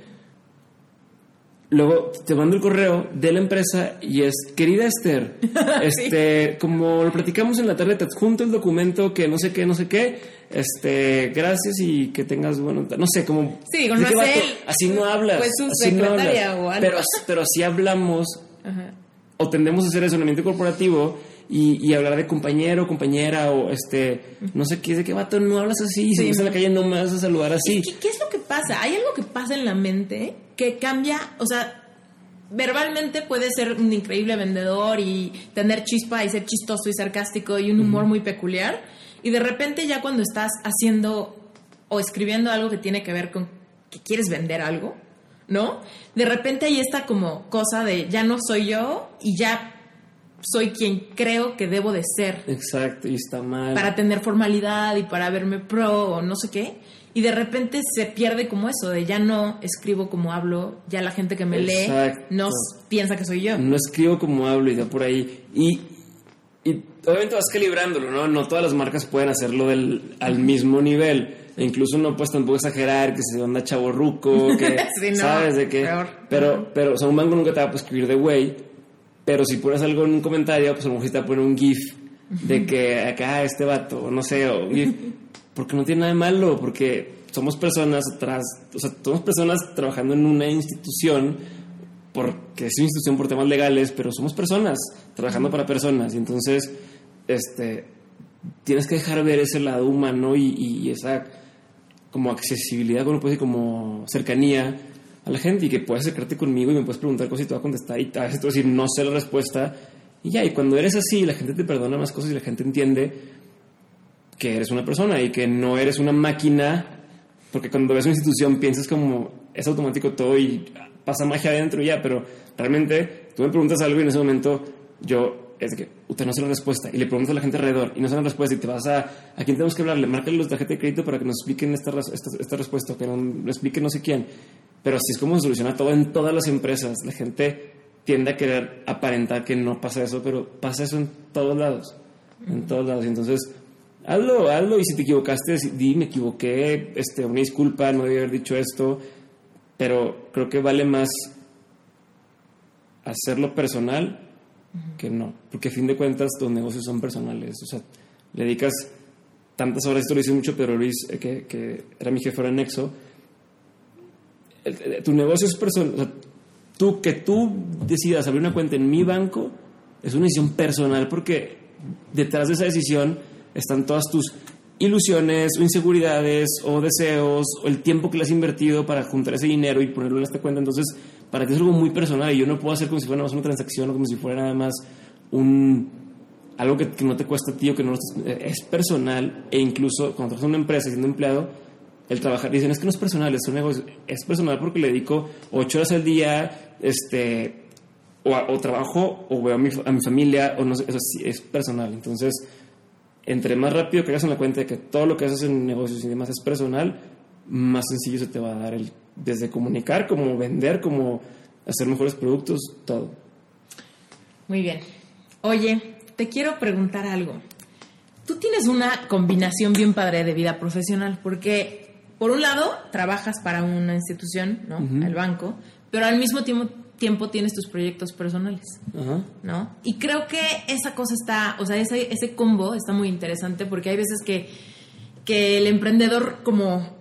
Luego te mando el correo de la empresa y es, querida Esther, este, como lo platicamos en la tarde, te adjunto el documento que no sé qué, no sé qué, este, gracias y que tengas, bueno, no sé, como... Sí, digo, ¿de no qué es vato? él, Así no hablas. pues su así no hablas. o algo. Pero, pero así hablamos Ajá. O tendemos a hacer eso en el ambiente corporativo y, y hablar de compañero, compañera o este, no sé qué, de qué vato, no hablas así, si Sí, ves en la calle no me vas a saludar así. ¿Qué, qué es lo que pasa? Hay algo que pasa en la mente que cambia, o sea, verbalmente puede ser un increíble vendedor y tener chispa y ser chistoso y sarcástico y un humor muy peculiar. Y de repente ya cuando estás haciendo o escribiendo algo que tiene que ver con que quieres vender algo, ¿no? De repente hay esta como cosa de ya no soy yo y ya soy quien creo que debo de ser Exacto, y está mal. para tener formalidad y para verme pro o no sé qué. Y de repente se pierde como eso, de ya no escribo como hablo, ya la gente que me Exacto. lee no piensa que soy yo. No escribo como hablo y da por ahí. Y, y obviamente vas calibrándolo, ¿no? No todas las marcas pueden hacerlo del, al mismo nivel. E incluso no puedes tampoco exagerar que se onda chaborruco, que Sí, no, sabes de qué. peor. Pero, pero, o sea, un banco nunca te va a escribir de güey. Pero si pones algo en un comentario, pues a lo mejor te va a poner un GIF de que acá este vato, no sé, o un GIF. Porque no tiene nada de malo, porque somos personas atrás, o sea, somos personas trabajando en una institución porque es una institución por temas legales, pero somos personas trabajando para personas y entonces este tienes que dejar ver ese lado humano y, y esa como accesibilidad, como decir, como cercanía a la gente y que puedes acercarte conmigo y me puedes preguntar cosas y te voy a contestar y a veces te voy a decir no sé la respuesta. Y ya, y cuando eres así la gente te perdona más cosas y la gente entiende que eres una persona y que no eres una máquina porque cuando ves una institución piensas como es automático todo y pasa magia adentro y ya, pero realmente tú me preguntas algo y en ese momento yo es que usted no sé la respuesta y le preguntas a la gente alrededor y no sé la respuesta y te vas a a quién tenemos que hablarle, márcale los tarjetas de crédito para que nos expliquen esta, esta, esta respuesta, que nos lo explique no sé quién. Pero así es como se soluciona todo en todas las empresas. La gente tiende a querer aparentar que no pasa eso, pero pasa eso en todos lados. En todos lados. Entonces, hazlo, hazlo. Y si te equivocaste, di, me equivoqué, este, una disculpa, no debía haber dicho esto. Pero creo que vale más hacerlo personal que no. Porque a fin de cuentas, tus negocios son personales. O sea, le dedicas tantas horas, esto lo dice mucho Pedro Luis, eh, que, que era mi jefe en Nexo. El- el- tu negocio es personal. O sea, tú, que tú decidas abrir una cuenta en mi banco es una decisión personal porque detrás de esa decisión están todas tus ilusiones o inseguridades o deseos o el tiempo que le has invertido para juntar ese dinero y ponerlo en esta cuenta. Entonces, para ti es algo muy personal y yo no puedo hacer como si fuera más una transacción o como si fuera nada más un algo que, que no te cuesta a ti o que no eh, es personal e incluso cuando trabajas en una empresa siendo empleado el trabajar. Dicen, es que no es personal, es un negocio. Es personal porque le dedico ocho horas al día, este, o, trabajo, o veo a mi, a mi, familia, o no eso sí, es personal. Entonces, entre más rápido que hagas en la cuenta de que todo lo que haces en negocios y demás es personal, más sencillo se te va a dar el, desde comunicar, como vender, como hacer mejores productos, todo. Muy bien. Oye, te quiero preguntar algo. Tú tienes una combinación bien padre de vida profesional, porque por un lado trabajas para una institución, ¿no? El banco, pero al mismo tiempo, tiempo tienes tus proyectos personales, ¿no? Y creo que esa cosa está, o sea, ese, ese combo está muy interesante porque hay veces que, que el emprendedor como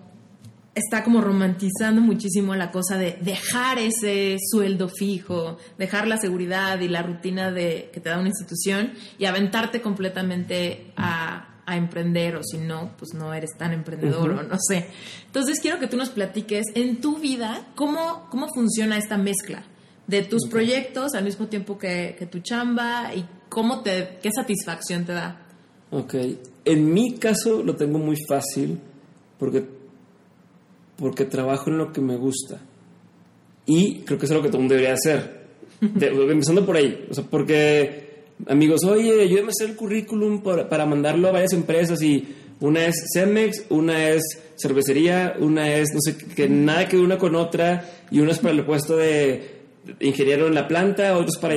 está como romantizando muchísimo la cosa de dejar ese sueldo fijo, dejar la seguridad y la rutina de, que te da una institución y aventarte completamente a, emprender o si no, pues no eres tan emprendedor o no sé. Entonces quiero que tú nos platiques en tu vida cómo, cómo funciona esta mezcla de tus proyectos al mismo tiempo que, que, tu chamba y cómo te, qué satisfacción te da. Ok, en mi caso lo tengo muy fácil porque porque trabajo en lo que me gusta. Y creo que es lo que todo mundo debería hacer. empezando por ahí. O sea, porque, amigos, oye, ayúdame a hacer el currículum para, mandarlo a varias empresas y una es Cemex, una es cervecería, una es, no sé, que nada que una con otra y una es para el puesto de ingeniero en la planta, otro es para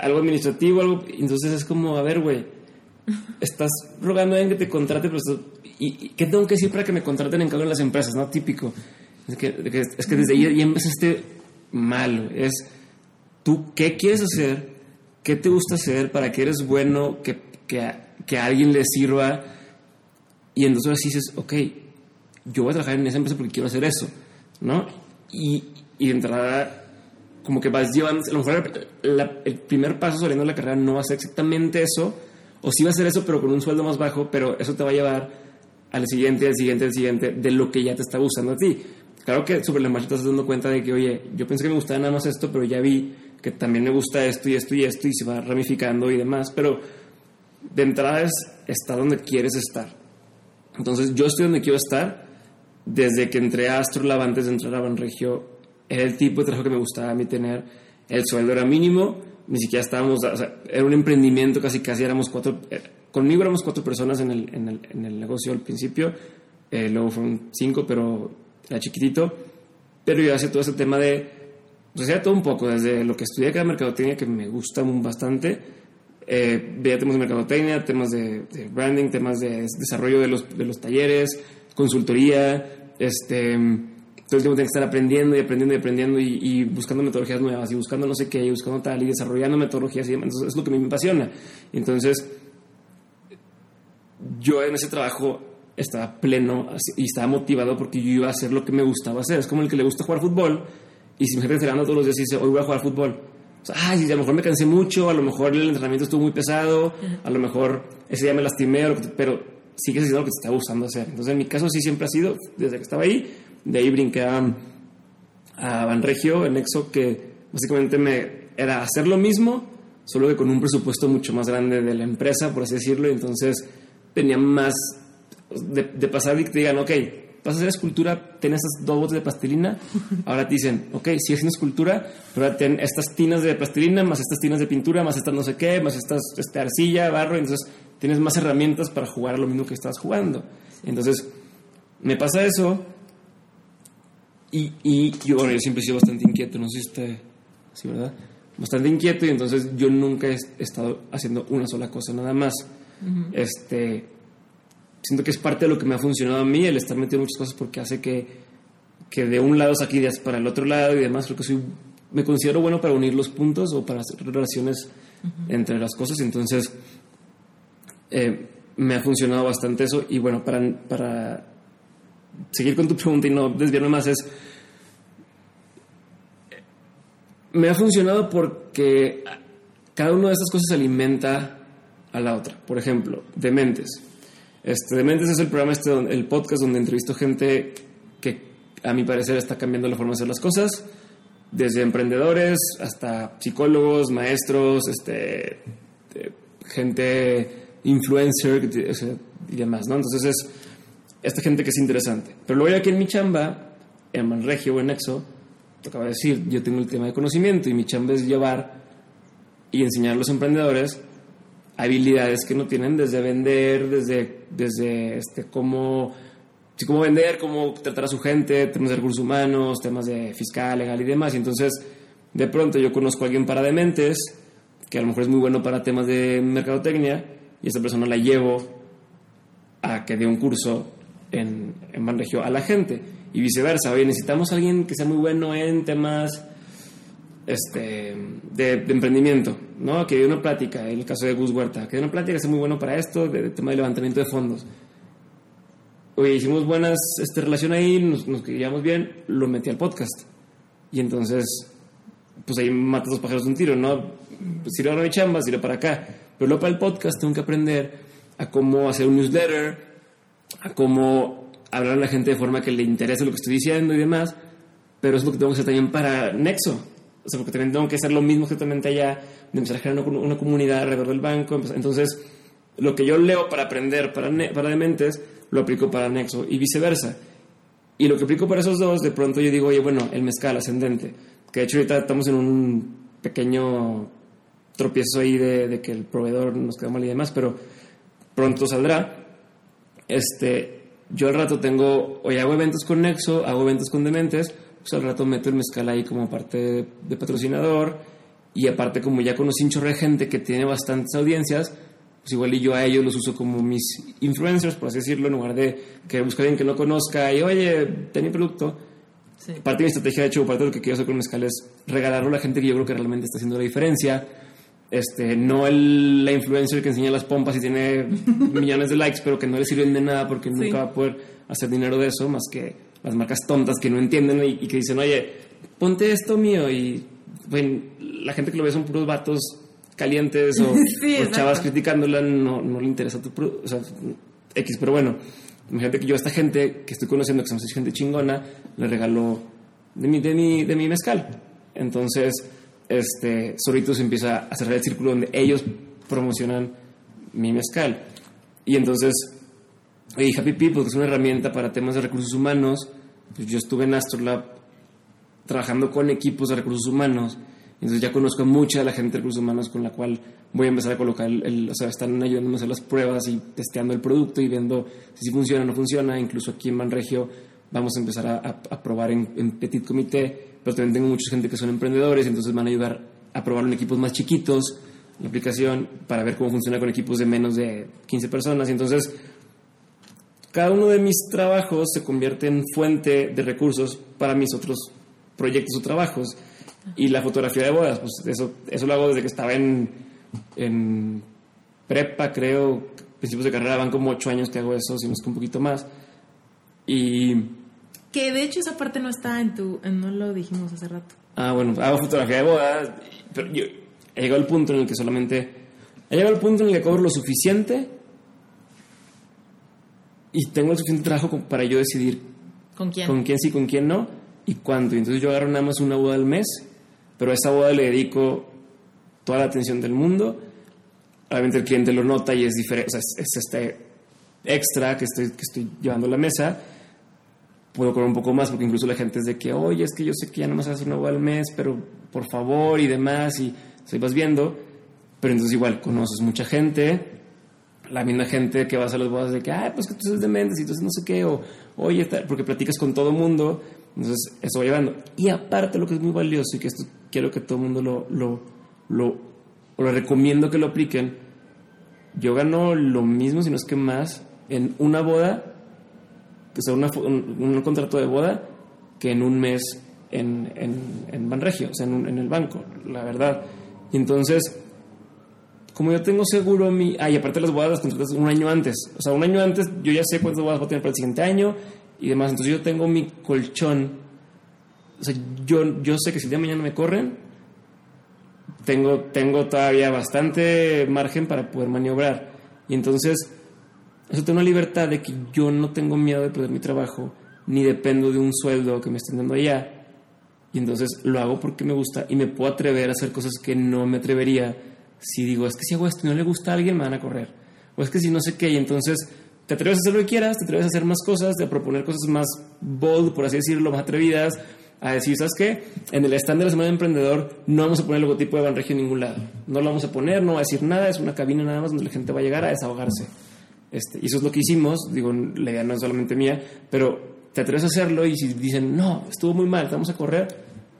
algo administrativo, algo. Entonces es como, a ver, güey, estás rogando a alguien que te contrate, pero ¿Y, qué tengo que decir para que me contraten en cada una de las empresas? ¿No? Típico. Es que, es que desde ahí ya empezaste mal. Es tú qué quieres hacer, qué te gusta hacer, para qué eres bueno, que, que, que a alguien le sirva. Y entonces así dices, ok, yo voy a trabajar en esa empresa porque quiero hacer eso, ¿no? Y, y de entrada, como que vas llevando, a lo mejor el primer paso saliendo de la carrera no va a ser exactamente eso, o sí va a ser eso, pero con un sueldo más bajo, pero eso te va a llevar al siguiente, al siguiente, al siguiente, de lo que ya te está gustando a ti. Claro que sobre la marcha te estás dando cuenta de que, oye, yo pensé que me gustaba nada más esto, pero ya vi que también me gusta esto y esto y esto y se va ramificando y demás, pero de entrada es estar donde quieres estar. Entonces yo estoy donde quiero estar. Desde que entré a Astrolab, antes de entrar a Banregio, era el tipo de trabajo que me gustaba a mí tener. El sueldo era mínimo, ni siquiera estábamos, o sea, era un emprendimiento, casi casi éramos cuatro, eh, conmigo éramos cuatro personas en el, en el, en el negocio al principio, eh, luego fueron cinco, pero era chiquitito, pero yo hacía todo ese tema de, pues todo un poco, desde lo que estudié acá de mercadotecnia, que me gusta bastante, eh, veía temas de mercadotecnia, temas de, branding, temas de desarrollo de los, de los talleres, consultoría, este todo el tiempo tengo que estar aprendiendo y aprendiendo y aprendiendo y, buscando metodologías nuevas y buscando no sé qué y buscando tal y desarrollando metodologías y demás. Entonces, es lo que me apasiona. Entonces, yo en ese trabajo estaba pleno y estaba motivado porque yo iba a hacer lo que me gustaba hacer. Es como el que le gusta jugar fútbol y si me está entrenando todos los días y dice, hoy voy a jugar fútbol. O sea, ay, a lo mejor me cansé mucho, a lo mejor el entrenamiento estuvo muy pesado, a lo mejor ese día me lastimé, pero sigues haciendo lo que te está gustando hacer. Entonces, en mi caso sí siempre ha sido, desde que estaba ahí, de ahí brinqué a, a Banregio, en Nexo, que básicamente me era hacer lo mismo, solo que con un presupuesto mucho más grande de la empresa, por así decirlo, y entonces tenía más de, pasar y que te digan, ok, vas a hacer escultura, ten estas dos botes de plastilina. Ahora te dicen, ok, si haciendo escultura, pero ahora ten estas tinas de plastilina, más estas tinas de pintura, más estas no sé qué, más estas este, arcilla, barro. Entonces tienes más herramientas para jugar a lo mismo que estabas jugando. Entonces me pasa eso. Y, y yo, bueno, yo siempre he sido bastante inquieto, no sé si está así, ¿verdad? Bastante inquieto y entonces yo nunca he estado haciendo una sola cosa nada más. Este, siento que es parte de lo que me ha funcionado a mí, el estar metiendo muchas cosas porque hace que, que de un lado saque ideas para el otro lado y demás. Creo que soy, me considero bueno para unir los puntos o para hacer relaciones entre las cosas. Entonces, eh, me ha funcionado bastante eso. Y bueno, para, para seguir con tu pregunta y no desviarme más, es. Me ha funcionado porque cada una de estas cosas alimenta a la otra. Por ejemplo, Dementes. Este, Dementes es el programa, este, el podcast donde entrevisto gente que a mi parecer está cambiando la forma de hacer las cosas, desde emprendedores hasta psicólogos, maestros, este, gente influencer y demás, ¿no? Entonces es esta gente que es interesante. Pero luego ya aquí en mi chamba, en Manregio o en Nexo, te decir, yo tengo el tema de conocimiento y mi chamba es llevar y enseñar a los emprendedores habilidades que no tienen desde vender, desde, desde este, cómo, cómo vender, cómo tratar a su gente, temas de recursos humanos, temas de fiscal, legal y demás. Y entonces, de pronto yo conozco a alguien para dementes, que a lo mejor es muy bueno para temas de mercadotecnia, y esa persona la llevo a que dé un curso en, en Banregio a la gente. Y viceversa, oye, necesitamos a alguien que sea muy bueno en temas este, de, emprendimiento, ¿no? Que dé una plática, en el caso de Gus Huerta, que dé una plática sea muy bueno para esto, de, tema de levantamiento de fondos. Oye, hicimos buenas este, relación ahí, nos, nos bien, lo metí al podcast. Y entonces, pues ahí matas dos pájaros de un tiro, ¿no? Pues sirve para mi chamba, para acá. Pero luego para el podcast tengo que aprender a cómo hacer un newsletter, a cómo hablar a la gente de forma que le interese lo que estoy diciendo y demás. Pero es lo que tengo que hacer también para Nexo. O sea, porque también tengo que hacer lo mismo exactamente allá, de empezar a generar una, comunidad alrededor del banco. Entonces, lo que yo leo para aprender para, para dementes, lo aplico para Nexo y viceversa. Y lo que aplico para esos dos, de pronto yo digo, oye, bueno, el mezcal ascendente, que de hecho ahorita estamos en un pequeño tropiezo ahí de, de que el proveedor nos queda mal y demás, pero pronto saldrá. Este, yo al rato tengo, oye, hago eventos con Nexo, hago eventos con Dementes, pues al rato meto el mezcal ahí como parte de, patrocinador y aparte como ya conocí un chorro de gente que tiene bastantes audiencias, pues igual y yo a ellos los uso como mis influencers, por así decirlo, en lugar de que busque alguien que no conozca y oye, ten mi producto. Parte de mi estrategia, de hecho, parte de lo que quiero hacer con mezcal es regalarlo a la gente que yo creo que realmente está haciendo la diferencia. Este, no el, la influencer que enseña las pompas y tiene millones de likes, pero que no le sirven de nada porque nunca va a poder hacer dinero de eso, más que las marcas tontas que no entienden y, que dicen, oye, ponte esto mío y bueno, la gente que lo ve son puros vatos calientes o, chavas criticándola, no, no, le interesa tu o sea, X, pero bueno, imagínate que yo a esta gente que estoy conociendo, que somos gente chingona, le regalo de mi, de mi, de mi mezcal. Entonces, este, solito se empieza a cerrar el círculo donde ellos promocionan mi mezcal. Y entonces y Happy People, que es una herramienta para temas de recursos humanos, pues yo estuve en Astrolab trabajando con equipos de recursos humanos, entonces ya conozco a mucha de la gente de recursos humanos con la cual voy a empezar a colocar, el, o sea, están ayudándome a hacer las pruebas y testeando el producto y viendo si funciona o no funciona, incluso aquí en Manregio vamos a empezar a, probar en, en, Petit Comité, pero también tengo mucha gente que son emprendedores, entonces van a ayudar a probarlo en equipos más chiquitos, la aplicación, para ver cómo funciona con equipos de menos de 15 personas, entonces cada uno de mis trabajos se convierte en fuente de recursos para mis otros proyectos o trabajos. Y la fotografía de bodas, pues eso, eso lo hago desde que estaba en, en prepa, creo, principios de carrera, van como ocho años que hago eso, si no es que un poquito más. Y... Que de hecho esa parte no está en tu... no lo dijimos hace rato. Ah, bueno, hago fotografía de bodas, pero yo he llegado al punto en el que solamente... He llegado al punto en el que cobro lo suficiente y tengo el suficiente trabajo para yo decidir con quién, con quién sí, con quién no y cuánto. Entonces yo agarro nada más una boda al mes, pero a esa boda le dedico toda la atención del mundo. Obviamente el cliente lo nota y es diferente, o sea, es, este extra que estoy, que estoy llevando a la mesa. Puedo cobrar un poco más porque incluso la gente es de que, oye, es que yo sé que ya no más hacer una boda al mes, pero por favor y demás, y se vas viendo. Pero entonces igual conoces mucha gente, la misma gente que vas a las bodas de que, ah, pues que tú eres dementes y entonces no sé qué, o oye, porque platicas con todo mundo, entonces eso va llevando. Y aparte lo que es muy valioso y que esto quiero que todo el mundo lo, lo, lo, lo recomiendo que lo apliquen, yo gano lo mismo, si no es que más, en una boda, que sea una, un, contrato de boda, que en un mes en, en, en Banregio, o sea, en, en el banco, la verdad. Y entonces como yo tengo seguro mi... Ah, y aparte las bodas las contratas un año antes. O sea, un año antes yo ya sé cuántas bodas voy a tener para el siguiente año y demás. Entonces yo tengo mi colchón. O sea, yo, yo sé que si el día de mañana me corren, tengo, tengo todavía bastante margen para poder maniobrar. Y entonces, eso tengo una libertad de que yo no tengo miedo de perder mi trabajo, ni dependo de un sueldo que me estén dando allá. Y entonces lo hago porque me gusta y me puedo atrever a hacer cosas que no me atrevería si digo, es que si hago esto y no le gusta a alguien, me van a correr. O es que si no sé qué, y entonces te atreves a hacer lo que quieras, te atreves a hacer más cosas, a proponer cosas más bold, por así decirlo, más atrevidas, a decir, ¿sabes qué? En el stand de la Semana de Emprendedor no vamos a poner el logotipo de Banregio en ningún lado. No lo vamos a poner, no va a decir nada, es una cabina nada más donde la gente va a llegar a desahogarse. Este, y eso es lo que hicimos, digo, la idea no es solamente mía, pero te atreves a hacerlo y si dicen, no, estuvo muy mal, vamos a correr,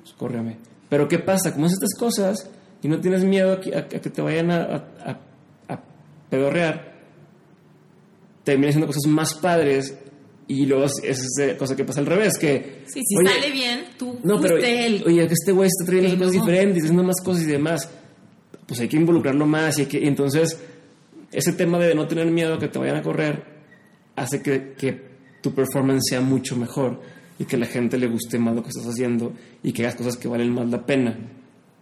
pues córreme. Pero ¿qué pasa? Como haces estas cosas y no tienes miedo a que, a que te vayan a, a, a pedorrear, terminas haciendo cosas más padres y luego es esa cosa que pasa al revés, que... Sí, si sale bien, tú no, pero, Oye, que este güey está trayendo cosas diferentes, haciendo más cosas y demás. Pues hay que involucrarlo más y, hay que, y entonces ese tema de no tener miedo que te vayan a correr hace que, que tu performance sea mucho mejor y que la gente le guste más lo que estás haciendo y que hagas cosas que valen más la pena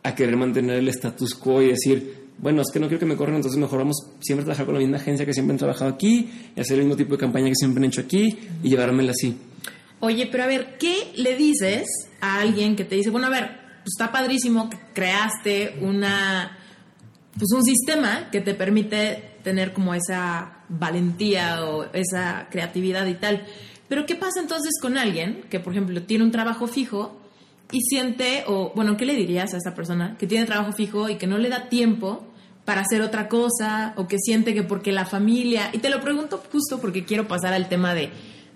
a querer mantener el status quo y decir, bueno, es que no quiero que me corran, entonces mejor vamos siempre a trabajar con la misma agencia que siempre han trabajado aquí y hacer el mismo tipo de campaña que siempre han hecho aquí y llevármela así. Oye, pero a ver, ¿qué le dices a alguien que te dice, bueno, a ver, pues está padrísimo que creaste una, pues un sistema que te permite tener como esa valentía o esa creatividad y tal. Pero ¿qué pasa entonces con alguien que, por ejemplo, tiene un trabajo fijo y siente, o bueno, ¿qué le dirías a esa persona que tiene trabajo fijo y que no le da tiempo para hacer otra cosa o que siente que porque la familia, y te lo pregunto justo porque quiero pasar al tema de,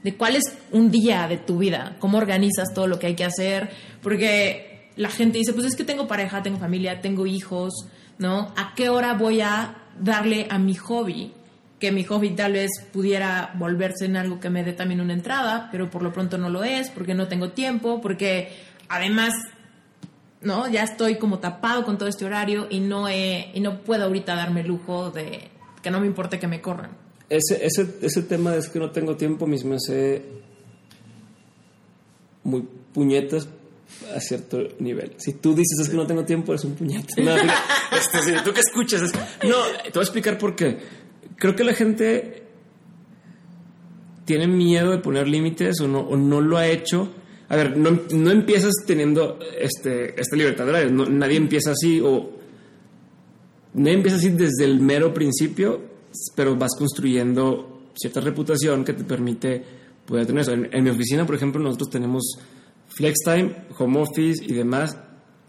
de cuál es un día de tu vida, cómo organizas todo lo que hay que hacer, porque la gente dice, pues es que tengo pareja, tengo familia, tengo hijos, ¿no? ¿A qué hora voy a darle a mi hobby? que mi hobby tal vez pudiera volverse en algo que me dé también una entrada, pero por lo pronto no lo es, porque no tengo tiempo, porque además, ¿no? Ya estoy como tapado con todo este horario y no, he, y no puedo ahorita darme el lujo de que no me importe que me corran. Ese, ese, ese tema de que no tengo tiempo, mismo me hace muy puñetas a cierto nivel. Si tú dices es que no tengo tiempo, es un puñete. No, este, tú que escuchas, es, no, te voy a explicar por qué. Creo que la gente tiene miedo de poner límites o no, o no lo ha hecho a ver, no, no empiezas teniendo este, esta libertad de horario. nadie empieza así o nadie empieza así desde el mero principio, pero vas construyendo cierta reputación que te permite poder tener eso. En, mi oficina, por ejemplo, nosotros tenemos flex time, home office y demás,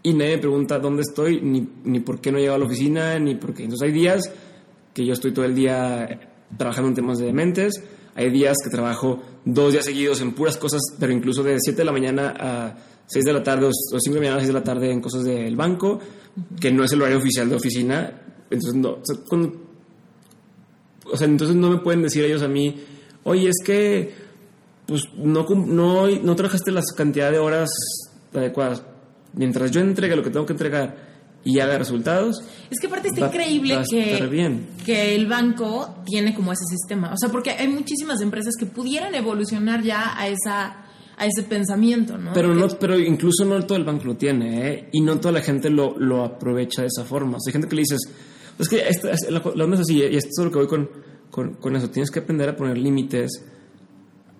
y nadie me pregunta dónde estoy, ni, ni por qué no llego a la oficina, ni por qué. Entonces hay días que yo estoy todo el día trabajando en temas de mentes, hay días que trabajo dos días seguidos en puras cosas, pero incluso de 7 de la mañana a 6 de la tarde o 5 de la mañana a 6 de la tarde en cosas del banco, que no es el horario oficial de oficina. Entonces no, o sea, entonces no me pueden decir ellos a mí, oye, es que pues no, no, no trabajaste las cantidad de horas adecuadas. Mientras yo entregue lo que tengo que entregar y haga resultados. Es que aparte está increíble que, que el banco tiene como ese sistema. O sea, porque hay muchísimas empresas que pudieran evolucionar ya a esa a ese pensamiento, ¿no? Pero no, pero incluso no todo el banco lo tiene, ¿eh? Y no toda la gente lo, lo aprovecha de esa forma. O sea, hay gente que le dices, es que la, onda es así, y esto es lo que voy con, con, con eso. Tienes que aprender a poner límites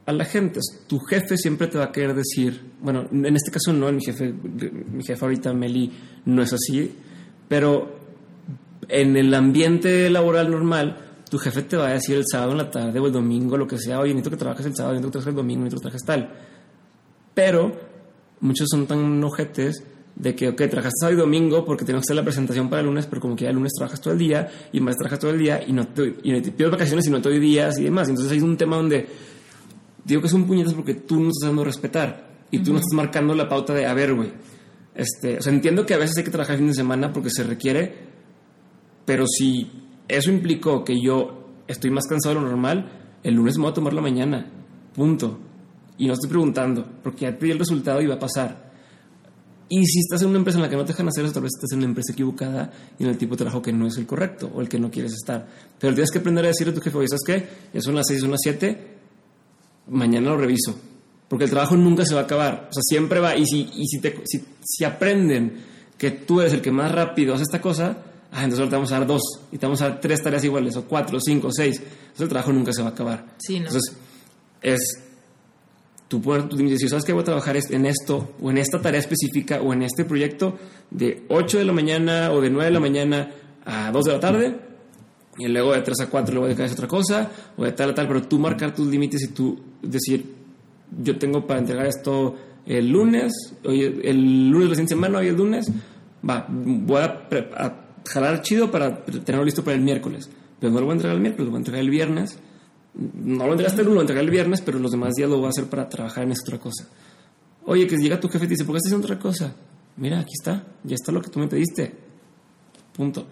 a la gente. Tu jefe siempre te va a querer decir, bueno, en este caso no, mi jefe, mi jefe ahorita Meli no es así, pero en el ambiente laboral normal, tu jefe te va a decir el sábado en la tarde o el domingo, lo que sea, oye, necesito que trabajes el sábado, necesito que trabajes el domingo, necesito que trabajes tal. Pero muchos son tan ojetes de que, ok, trabajaste sábado y domingo porque tenemos que hacer la presentación para el lunes, pero como que ya el lunes trabajas todo el día y más trabajas todo el día y no te, y pido vacaciones y no te doy días y demás. Entonces hay un tema donde digo que es un puñetazo porque tú no estás dando respetar y tú no estás marcando la pauta de, a ver, güey. Este, o sea, entiendo que a veces hay que trabajar el fin de semana porque se requiere, pero si eso implicó que yo estoy más cansado de lo normal, el lunes me voy a tomar la mañana. Punto. Y no estoy preguntando, porque ya te di el resultado y va a pasar. Y si estás en una empresa en la que no te dejan hacer eso, tal vez estás en una empresa equivocada y en el tipo de trabajo que no es el correcto o el que no quieres estar. Pero tienes que aprender a decirle a tu jefe, oye, ¿sabes qué? Ya son las 6, son las 7, mañana lo reviso. Porque el trabajo nunca se va a acabar. O sea, siempre va. Y si, y si, te, si, si aprenden que tú eres el que más rápido hace esta cosa, ah, entonces ahora te vamos a dar dos. Y te vamos a dar tres tareas iguales, o cuatro, cinco, seis. Entonces el trabajo nunca se va a acabar. Sí, ¿no? Entonces, es. Tú puedes tú dices, ¿sabes que Voy a trabajar en esto, o en esta tarea específica, o en este proyecto de 8 de la mañana, o de 9 de la mañana a 2 de la tarde y luego de 3 a 4 luego de cada otra cosa, o de tal a tal, pero tú marcar tus límites y tú decir, yo tengo para entregar esto el lunes, hoy, el lunes siguiente semana, hoy es lunes, va, voy a, jalar chido para tenerlo listo para el miércoles, pero no lo voy a entregar el miércoles, lo voy a entregar el viernes, no lo entregaste el lunes, lo entregar el viernes, pero los demás días lo voy a hacer para trabajar en esta otra cosa. Oye, que llega tu jefe y te dice, ¿por qué estás otra cosa? Mira, aquí está, ya está lo que tú me pediste. Punto.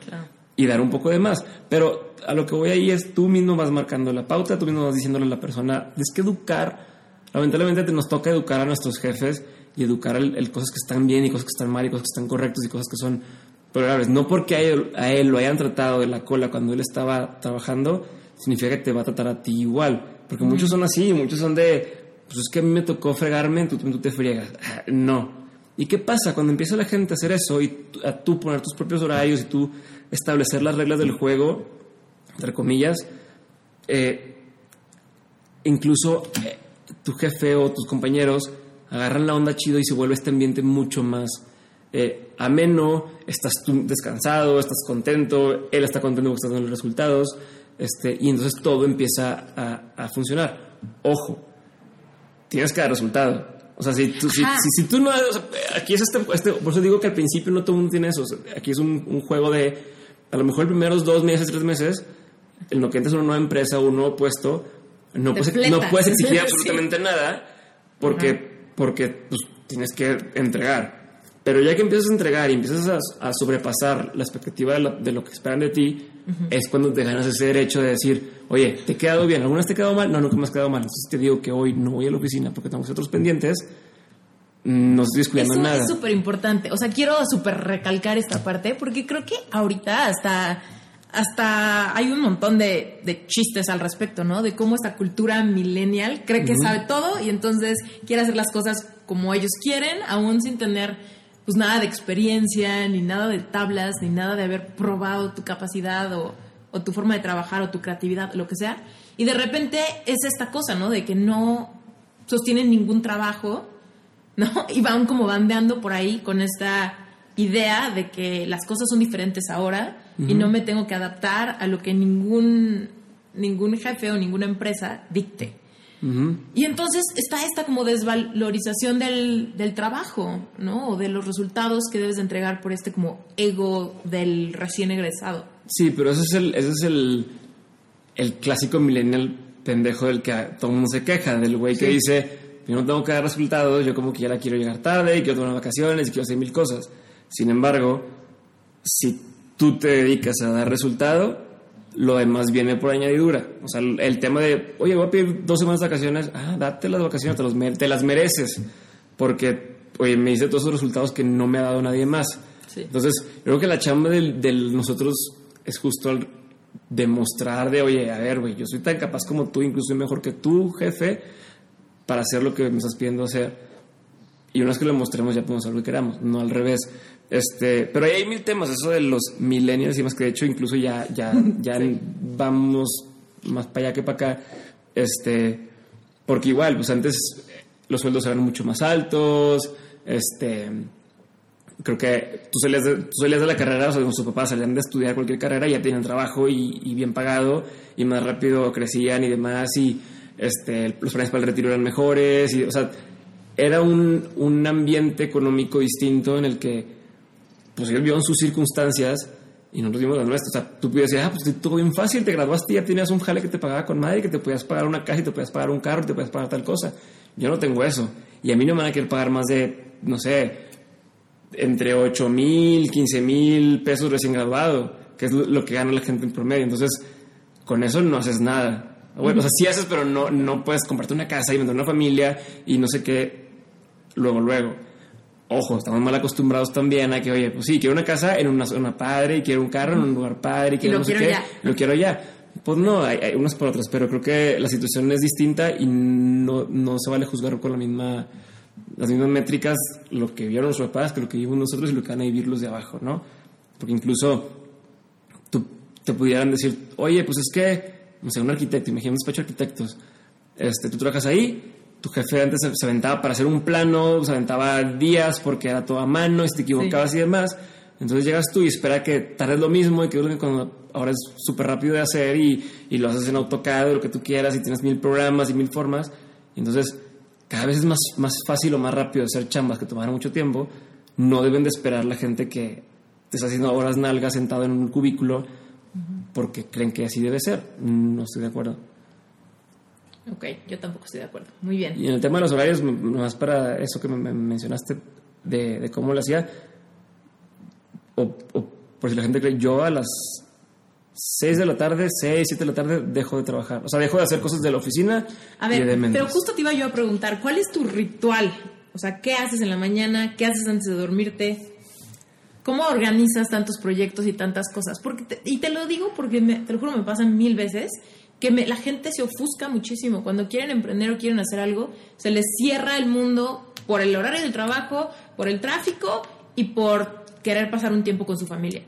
Y dar un poco de más. Pero a lo que voy ahí es tú mismo vas marcando la pauta, tú mismo vas diciéndole a la persona, es que educar, lamentablemente nos toca educar a nuestros jefes y educar el, cosas que están bien y cosas que están mal y cosas que están correctas y cosas que son probables. No porque a él, a él lo hayan tratado de la cola cuando él estaba trabajando, significa que te va a tratar a ti igual. Porque muchos son así, muchos son de, pues es que a mí me tocó fregarme, tú, tú te friegas. Ah, no. ¿Y qué pasa cuando empieza la gente a hacer eso y a tú poner tus propios horarios y tú establecer las reglas del juego, entre comillas, eh, incluso eh, tu jefe o tus compañeros agarran la onda chido y se vuelve este ambiente mucho más eh, ameno, estás tú descansado, estás contento, él está contento porque estás dando los resultados, este, y entonces todo empieza a, a funcionar. Ojo, tienes que dar resultado. O sea, si tú, si, si, tú no... aquí es este, este, Por eso digo que al principio no todo el mundo tiene eso. aquí es un, un, juego de... A lo mejor los primeros dos meses, tres meses, en lo que entras a una nueva empresa o un nuevo puesto, no, puedes, no puedes exigir absolutamente nada porque, porque pues, tienes que entregar. Pero ya que empiezas a entregar y empiezas a, sobrepasar la expectativa de lo, que esperan de ti, es cuando te ganas ese derecho de decir, oye, ¿te he quedado bien? ¿Alguna vez te he quedado mal? No, nunca me has quedado mal. Entonces te digo que hoy no voy a la oficina porque tengo otros pendientes. No estoy descuidando Eso nada. Es súper importante. O sea, quiero súper recalcar esta parte porque creo que ahorita hasta hasta hay un montón de, de, chistes al respecto, ¿no? De cómo esta cultura millennial cree que sabe todo y entonces quiere hacer las cosas como ellos quieren, aún sin tener pues nada de experiencia, ni nada de tablas, ni nada de haber probado tu capacidad o, tu forma de trabajar o tu creatividad, lo que sea. Y de repente es esta cosa, ¿no? De que no sostienen ningún trabajo, ¿no? Y van como bandeando por ahí con esta idea de que las cosas son diferentes ahora y no me tengo que adaptar a lo que ningún, ningún jefe o ninguna empresa dicte. Y entonces está esta como desvalorización del, del, trabajo, ¿no? O de los resultados que debes de entregar por este como ego del recién egresado. Sí, pero ese es el, ese es el, el clásico millennial pendejo del que todo el mundo se queja, del güey que dice, yo no tengo que dar resultados, yo como que ya la quiero llegar tarde, y quiero tomar vacaciones, y quiero hacer mil cosas. Sin embargo, si tú te dedicas a dar resultado, lo demás viene por añadidura. O sea, el, tema de, oye, voy a pedir dos semanas de vacaciones, ah, date las vacaciones, te, los, te las mereces, porque, oye, me hice todos esos resultados que no me ha dado nadie más. Entonces, creo que la chamba de, nosotros es justo demostrar de, oye, a ver, güey, yo soy tan capaz como tú, incluso mejor que tú, jefe, para hacer lo que me estás pidiendo hacer. Y una vez que lo mostremos ya podemos hacer lo que queramos, no al revés. Este, pero ahí hay mil temas, eso de los millennials y más que de hecho incluso ya, ya, ya vamos más para allá que para acá. Este, porque igual, pues antes los sueldos eran mucho más altos, este, creo que tú salías de, tú salías de la carrera, o sea, sus papás salían de estudiar cualquier carrera, ya tenían trabajo y, bien pagado, y más rápido crecían y demás, y este, los planes para el retiro eran mejores, o sea, era un, un ambiente económico distinto en el que pues ellos vieron sus circunstancias y nosotros vimos las nuestras. O sea, tú puedes decir, ah, pues todo bien fácil, te graduaste ya tenías un jale que te pagaba con madre, que te podías pagar una casa y te podías pagar un carro y te podías pagar tal cosa. Yo no tengo eso. Y a mí no me van a querer pagar más de, no sé, entre 8 mil, 15 mil pesos recién graduado, que es lo que gana la gente en promedio. Entonces, con eso no haces nada. Bueno, o sea, sí haces, pero no, no puedes comprarte una casa y vender una familia y no sé qué, luego, luego ojo, estamos mal acostumbrados también a que, oye, pues sí, quiero una casa en una zona padre, y quiero un carro en un lugar padre, y quiero no sé qué, lo quiero ya. Pues no, hay, hay, unas por otras, pero creo que la situación es distinta y no, no se vale juzgar con la misma, las mismas métricas lo que vieron nuestros papás que lo que vivimos nosotros y lo que van a vivir los de abajo, ¿no? Porque incluso tú te pudieran decir, oye, pues es que, no sé, un arquitecto, imagínate un despacho de arquitectos, este, tú trabajas ahí, tu jefe antes se, aventaba para hacer un plano, se aventaba días porque era todo a mano y te equivocabas y demás. Entonces llegas tú y espera que tardes lo mismo y que cuando ahora es súper rápido de hacer y, y, lo haces en AutoCAD, lo que tú quieras y tienes mil programas y mil formas. entonces cada vez es más, más fácil o más rápido hacer chambas que tomaron mucho tiempo. No deben de esperar la gente que te está haciendo horas nalgas sentado en un cubículo porque creen que así debe ser. No estoy de acuerdo. Ok, yo tampoco estoy de acuerdo. Muy bien. Y en el tema de los horarios, más para eso que me mencionaste de, de cómo lo hacía, o, por si la gente cree, yo a las 6 de la tarde, 6, 7 de la tarde dejo de trabajar. O sea, dejo de hacer cosas de la oficina. A ver, pero justo te iba yo a preguntar, ¿cuál es tu ritual? O sea, ¿qué haces en la mañana? ¿Qué haces antes de dormirte? ¿Cómo organizas tantos proyectos y tantas cosas? Porque y te lo digo porque te lo juro, me pasan mil veces que la gente se ofusca muchísimo. Cuando quieren emprender o quieren hacer algo, se les cierra el mundo por el horario del trabajo, por el tráfico y por querer pasar un tiempo con su familia.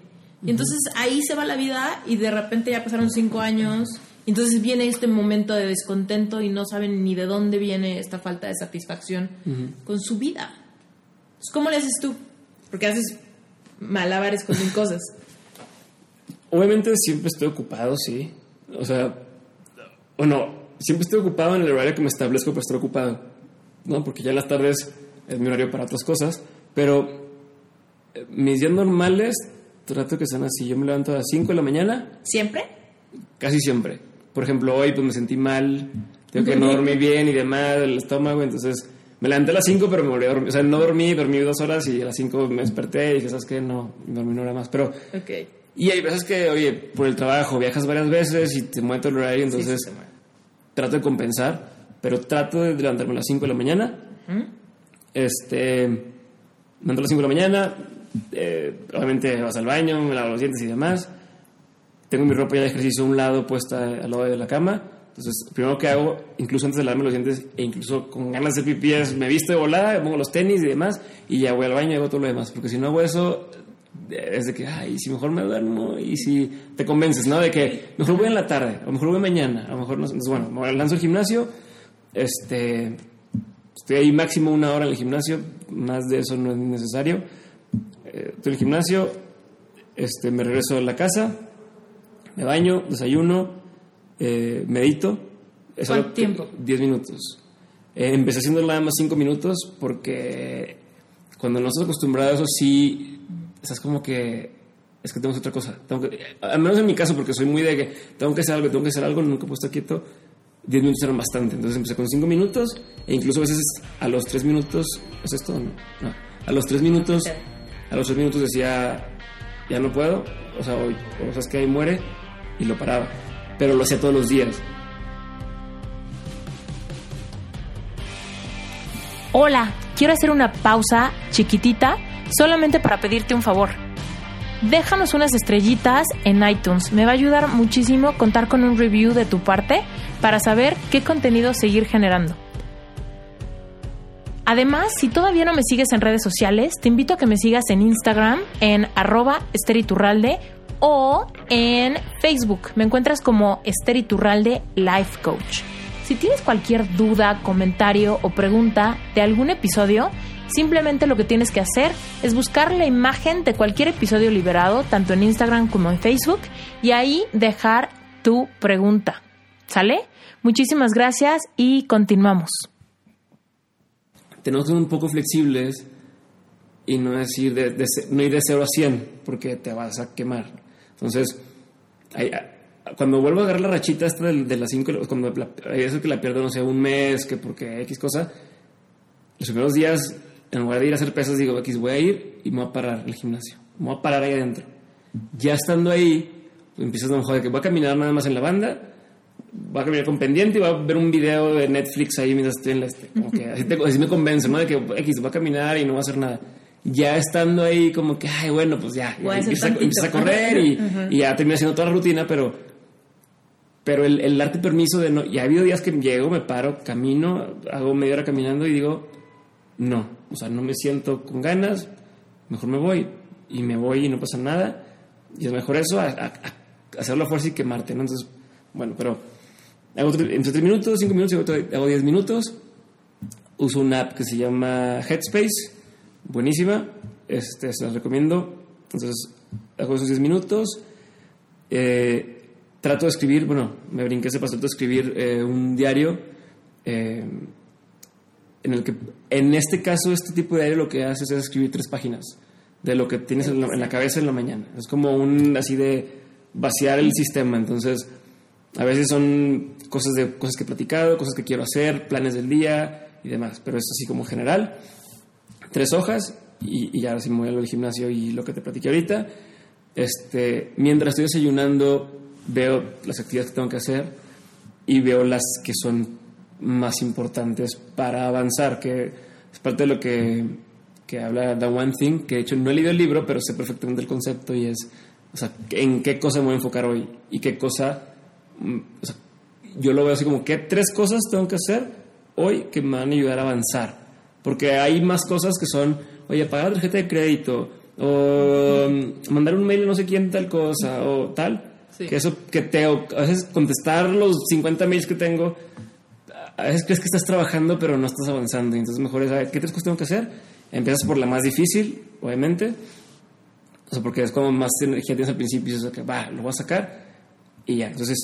Y entonces ahí se va la vida y de repente ya pasaron cinco años. Y entonces viene este momento de descontento y no saben ni de dónde viene esta falta de satisfacción con su vida. ¿Cómo le haces tú? Porque haces malabares con mil cosas. Obviamente siempre estoy ocupado, sí. O sea, o no, siempre estoy ocupado en el horario que me establezco para estar ocupado, ¿no? Porque ya en las tardes es mi horario para otras cosas, pero eh, mis días normales trato que sean así. Yo me levanto a las 5 de la mañana. ¿Siempre? Casi siempre. Por ejemplo, hoy pues me sentí mal, tengo que no dormí bien y demás, el estómago, entonces me levanté a las 5 pero me volví a dormir. O sea, no dormí, dormí dos horas y a las 5 me desperté y dije, ¿sabes qué? No, dormí una hora más. Pero okay. Y hay veces que, oye, por el trabajo viajas varias veces y te mueve el horario, entonces trato de compensar, pero trato de levantarme a las 5 de la mañana. Este, me levanto a las 5 de la mañana, eh, obviamente vas al baño, me lavo los dientes y demás. Tengo mi ropa ya de ejercicio a un lado puesta al lado de la cama. Entonces, primero que hago, incluso antes de lavarme los dientes e incluso con ganas de pipí, me visto de volada, pongo los tenis y demás, y ya voy al baño y hago todo lo demás. Porque si no hago eso, es de que, ay, si mejor me duermo y si te convences, ¿no? De que mejor voy en la tarde, a lo mejor voy mañana, a mejor no bueno, me lanzo al gimnasio, este, estoy ahí máximo una hora en el gimnasio, más de eso no es necesario, eh, estoy en el gimnasio, este, me regreso a la casa, me baño, desayuno, eh, medito. ¿Cuánto tiempo? Diez minutos. Eh, empecé haciendo nada más cinco minutos porque cuando no estás acostumbrado a eso sí estás como que es que tengo otra cosa. Tengo que, al menos en mi caso, porque soy muy de que tengo que hacer algo, tengo que hacer algo, nunca he puesto quieto. 10 minutos eran bastante. Entonces empecé con 5 minutos e incluso a veces a los 3 minutos, ¿es esto no? no? A los 3 minutos, a los 3 minutos decía, ya no puedo, o sea, hoy, o sea, es que ahí muere y lo paraba. Pero lo hacía todos los días. Hola, quiero hacer una pausa chiquitita solamente para pedirte un favor. Déjanos unas estrellitas en iTunes. Me va a ayudar muchísimo contar con un review de tu parte para saber qué contenido seguir generando. Además, si todavía no me sigues en redes sociales, te invito a que me sigas en Instagram en arroba o en Facebook. Me encuentras como Esteriturralde Life Coach. Si tienes cualquier duda, comentario o pregunta de algún episodio, Simplemente lo que tienes que hacer es buscar la imagen de cualquier episodio liberado, tanto en Instagram como en Facebook, y ahí dejar tu pregunta. ¿Sale? Muchísimas gracias y continuamos. Tenemos que ser un poco flexibles y no decir de, no ir de 0 a 100 porque te vas a quemar. Entonces, cuando vuelvo a agarrar la rachita esta de, las 5, cuando eso que la pierdo, no sé, un mes, que porque X cosa, los primeros días en lugar de ir a hacer pesas, digo, X, voy a ir y me voy a parar el gimnasio. Me voy a parar ahí adentro. Ya estando ahí, pues empiezas a de que voy a caminar nada más en la banda, voy a caminar con pendiente y voy a ver un video de Netflix ahí mientras estoy en la este. Como que así, me convence, ¿no? De que X, voy a caminar y no voy a hacer nada. Ya estando ahí, como que, ay, bueno, pues ya, empieza, a, correr y, y, ya termina haciendo toda la rutina, pero, pero el, el darte permiso de no. Ya ha habido días que llego, me paro, camino, hago media hora caminando y digo, no, o sea, no me siento con ganas, mejor me voy y me voy y no pasa nada. Y es mejor eso a, a, a fuerza y quemarte, ¿no? Entonces, bueno, pero hago entre 3 minutos, 5 minutos, hago 10 minutos. Uso una app que se llama Headspace, buenísima, este, se la recomiendo. Entonces, hago esos 10 minutos. Eh, trato de escribir, bueno, me brinqué ese paso, trato de escribir eh, un diario. eh, en el que, en este caso, este tipo de diario lo que haces es escribir tres páginas de lo que tienes en la, en la cabeza en la mañana. Es como un, así de vaciar el sistema. Entonces, a veces son cosas, de, cosas que he platicado, cosas que quiero hacer, planes del día y demás. Pero es así como general. Tres hojas y, y ahora sí me voy al gimnasio y lo que te platiqué ahorita. Este, mientras estoy desayunando, veo las actividades que tengo que hacer y veo las que son más importantes para avanzar, que es parte de lo que, que habla The One Thing, que de hecho no he leído el libro, pero sé perfectamente el concepto y es, o sea, en qué cosa me voy a enfocar hoy y qué cosa, mm, yo lo veo así como, ¿qué tres cosas tengo que hacer hoy que me van a ayudar a avanzar? Porque hay más cosas que son, oye, pagar la tarjeta de crédito, o mm, mandar un mail a no sé quién tal cosa, o tal. Sí. Que eso, que te, a veces contestar los 50 mails que tengo, a veces crees que estás trabajando, pero no estás avanzando. Entonces mejor es, ¿qué tres cosas tengo que hacer? Empiezas por la más difícil, obviamente. O sea, porque es como más energía tienes al principio y dices, ok, va, lo voy a sacar. Y ya. Entonces,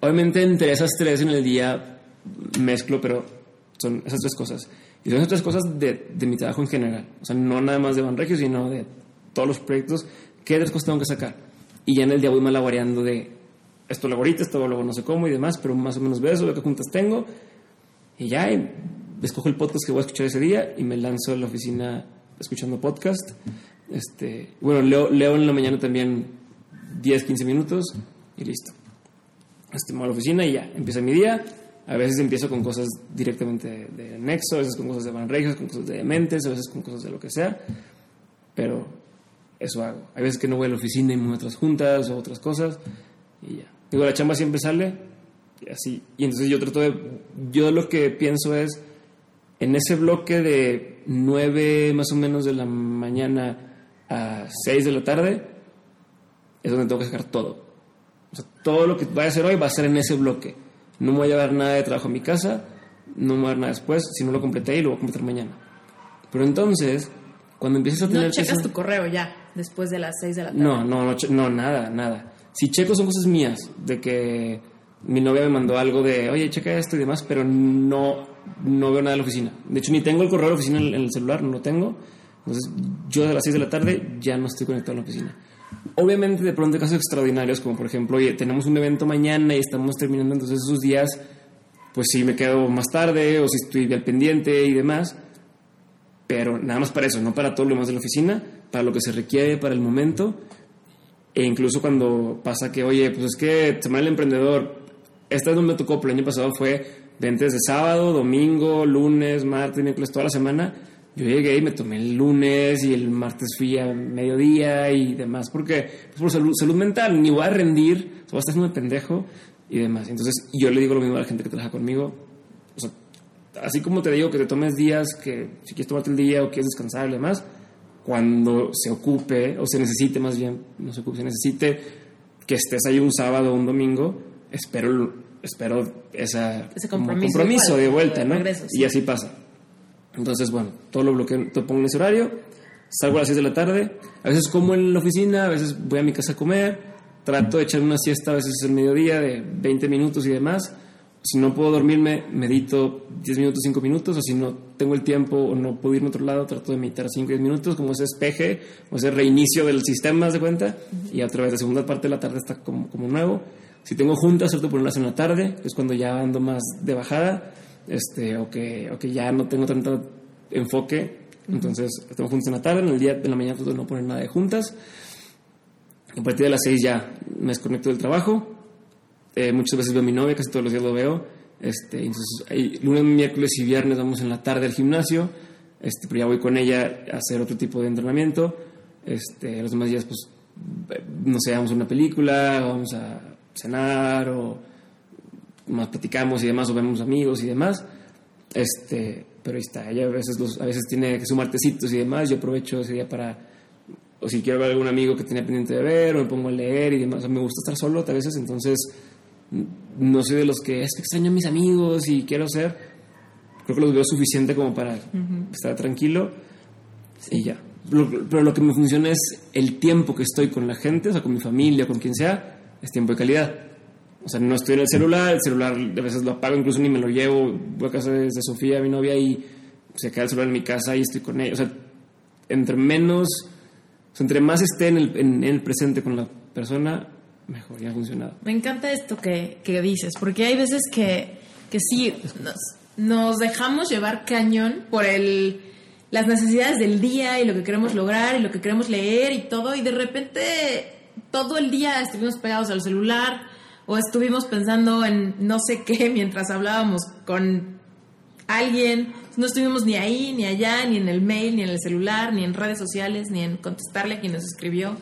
obviamente entre esas tres en el día mezclo, pero son esas tres cosas. Y son tres cosas de, de mi trabajo en general. O sea, no nada más de Banregio, sino de todos los proyectos. ¿Qué tres cosas tengo que sacar? Y ya en el día voy malabareando de esto lo ahorita, esto luego no sé cómo y demás, pero más o menos veo eso, veo qué juntas tengo. Y ya y escojo el podcast que voy a escuchar ese día y me lanzo a la oficina escuchando podcast. Este, bueno, leo, leo en la mañana también 10, 15 minutos y listo. Este, me voy a la oficina y ya, empieza mi día. A veces empiezo con cosas directamente de, de Nexo, a veces con cosas de Banregio, con cosas de Dementes, a veces con cosas de lo que sea. Pero eso hago. Hay veces que no voy a la oficina y me voy a otras juntas o otras cosas y ya. Digo, la chamba siempre sale y así. Y entonces yo trato de... Yo lo que pienso es, en ese bloque de 9 más o menos de la mañana a 6 de la tarde, es donde tengo que sacar todo. O sea, todo lo que vaya a hacer hoy va a ser en ese bloque. No me voy a llevar nada de trabajo a mi casa, no me voy a llevar nada después, si no lo completé y lo voy a completar mañana. Pero entonces, cuando empiezas a tener... No checas tu correo ya, después de las 6 de la tarde. no, no, no, che- no, nada, nada. Si checo son cosas mías, de que mi novia me mandó algo de, oye, checa esto y demás, pero no, no veo nada de la oficina. De hecho, ni tengo el correo de la oficina en el, en el celular, no lo tengo. Entonces, yo a las 6 de la tarde ya no estoy conectado a la oficina. Obviamente, de pronto hay casos extraordinarios, como por ejemplo, oye, tenemos un evento mañana y estamos terminando, entonces esos días, pues sí me quedo más tarde o si estoy al pendiente y demás pero nada más para eso, no para todo lo demás de la oficina, para lo que se requiere para el momento. E incluso cuando pasa que, oye, pues es que Semana del Emprendedor, esta no me tocó, pero el año pasado fue ventas de sábado, domingo, lunes, martes, miércoles, toda la semana. Yo llegué y me tomé el lunes y el martes fui a mediodía y demás, porque pues por salud, salud mental, ni voy a rendir, voy a estar haciendo de pendejo y demás. Entonces yo le digo lo mismo a la gente que trabaja conmigo, o sea, así como te digo que te tomes días que si quieres tomarte el día o quieres descansar y demás, cuando se ocupe o se necesite más bien, no se ocupe, se necesite que estés ahí un sábado o un domingo, espero espero esa Ese compromiso compromiso de vuelta, de ¿no? regreso, sí. Y así pasa. Entonces, bueno, todo lo bloqueo, te pongo en ese horario, salgo a las 6 de la tarde, a veces como en la oficina, a veces voy a mi casa a comer, trato de echar una siesta a veces el mediodía de 20 minutos y demás. Si no puedo dormirme, medito 10 minutos, 5 minutos, o si no tengo el tiempo o no puedo irme a otro lado, trato de meditar 5 10 minutos, como ese espeje, o ese reinicio del sistema, ¿haz de cuenta? Y a través de la segunda parte de la tarde está como, como nuevo. Si tengo juntas, trato de ponerlas en la tarde, que es cuando ya ando más de bajada, este, o, que, o que ya no tengo tanto enfoque. Entonces, tengo juntas en la tarde, en el día de la mañana de no poner nada de juntas. A partir de las 6 ya me desconecto del trabajo. Eh, muchas veces veo a mi novia, casi todos los días lo veo. Este, entonces, ahí, lunes, miércoles y viernes vamos en la tarde al gimnasio. Este, pero ya voy con ella a hacer otro tipo de entrenamiento. Este, los demás días, pues, eh, no sé, vamos a una película, vamos a cenar, o más platicamos y demás, o vemos amigos y demás. Este, pero ahí está, ella a veces, los, a veces tiene que sumar martesitos y demás. Yo aprovecho ese día para, o si quiero ver a algún amigo que tenía pendiente de ver, o me pongo a leer y demás. O sea, me gusta estar solo a veces, entonces no soy de los que es que extraño a mis amigos y quiero ser. Creo que los veo suficiente como para estar tranquilo y ya. pero lo que me funciona es el tiempo que estoy con la gente, o sea, con mi familia, con quien sea, es tiempo de calidad. O sea, no estoy en el celular, el celular a veces lo apago, incluso ni me lo llevo, voy a casa de, Sofía, mi novia, y se queda el celular en mi casa y estoy con ella. O sea, entre menos, entre más esté en el, en, el presente con la persona, mejor, ya ha funcionado. Me encanta esto que, que dices, porque hay veces que, que sí, nos, nos dejamos llevar cañón por el las necesidades del día y lo que queremos lograr y lo que queremos leer y todo y de repente todo el día estuvimos pegados al celular o estuvimos pensando en no sé qué mientras hablábamos con alguien, no estuvimos ni ahí, ni allá, ni en el mail, ni en el celular, ni en redes sociales, ni en contestarle a quien nos escribió.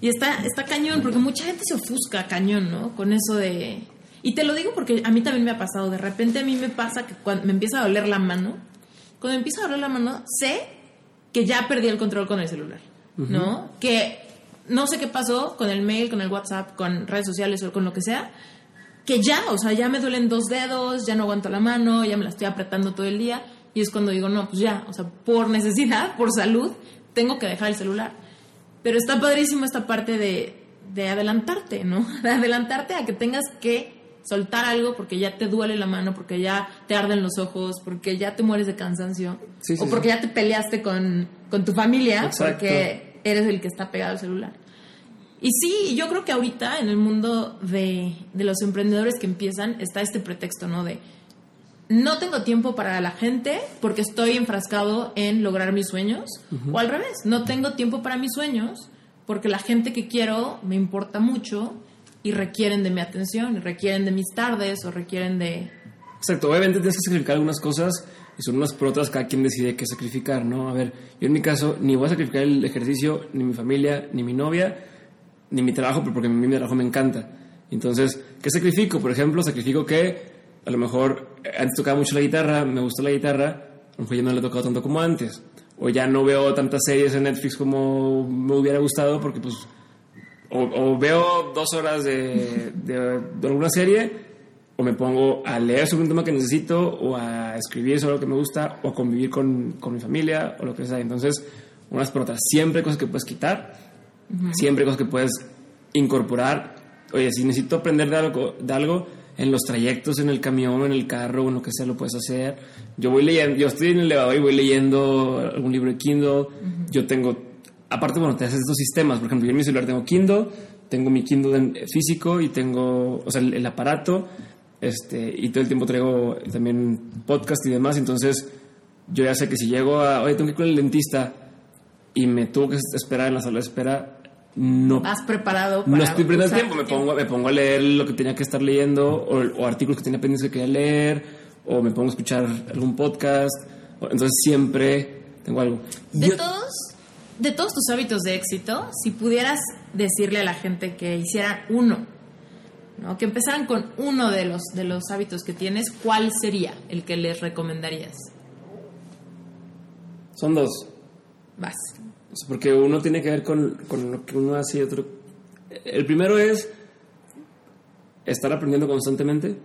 Y está, está cañón, porque mucha gente se ofusca cañón, ¿no? Con eso de... Y te lo digo porque a mí también me ha pasado, de repente a mí me pasa que cuando me empieza a doler la mano, cuando empiezo a abrir la mano, sé que ya perdí el control con el celular, ¿no? Que no sé qué pasó con el mail, con el WhatsApp, con redes sociales o con lo que sea, que ya, o sea, ya me duelen dos dedos, ya no aguanto la mano, ya me la estoy apretando todo el día. Y es cuando digo, no, pues ya, o sea, por necesidad, por salud, tengo que dejar el celular. Pero está padrísimo esta parte de, de adelantarte, ¿no? De adelantarte a que tengas que soltar algo porque ya te duele la mano, porque ya te arden los ojos, porque ya te mueres de cansancio, o porque ya te peleaste con, tu familia, porque eres el que está pegado al celular. Y sí, yo creo que ahorita en el mundo de, los emprendedores que empiezan está este pretexto, ¿no? De no tengo tiempo para la gente porque estoy enfrascado en lograr mis sueños, o al revés, no tengo tiempo para mis sueños porque la gente que quiero me importa mucho y requieren de mi atención, requieren de mis tardes o requieren de... Exacto, obviamente tienes que sacrificar algunas cosas y son unas por otras cada quien decide qué sacrificar, ¿no? A ver, yo en mi caso ni voy a sacrificar el ejercicio, ni mi familia, ni mi novia, ni mi trabajo, porque a mí mi trabajo me encanta. Entonces, ¿qué sacrifico? Por ejemplo, sacrifico que a lo mejor antes tocaba mucho la guitarra, me gusta la guitarra, a lo mejor ya no le he tocado tanto como antes. O ya no veo tantas series en Netflix como me hubiera gustado porque pues o, veo dos horas de, alguna serie o me pongo a leer sobre un tema que necesito o a escribir sobre lo que me gusta o a convivir con, mi familia o lo que sea. Entonces, unas por otras. Siempre hay cosas que puedes quitar, siempre hay cosas que puedes incorporar. Oye, si necesito aprender de algo, de algo en los trayectos, en el camión, en el carro, o en lo que sea, lo puedes hacer. Yo voy leyendo, yo estoy en el elevador y voy leyendo algún libro de Kindle. Yo tengo aparte, bueno, te haces estos sistemas. Por ejemplo, yo en mi celular tengo Kindle, tengo mi Kindle físico y tengo, o sea, el, aparato, este, y todo el tiempo traigo también podcast y demás. Entonces, yo ya sé que si llego a, oye, tengo que ir con el dentista y me tuvo que esperar en la sala de espera, no. ¿Has preparado para No estoy perdiendo el tiempo, me pongo, me pongo a leer lo que tenía que estar leyendo, o, artículos que tenía pendientes que quería leer, o me pongo a escuchar algún podcast. Entonces, siempre tengo algo. De todos de todos tus hábitos de éxito, si pudieras decirle a la gente que hicieran uno, ¿no? que empezaran con uno de los, de los hábitos que tienes, ¿cuál sería el que les recomendarías? Son dos. Vas. Porque uno tiene que ver con, lo que uno hace y otro. El primero es estar aprendiendo constantemente.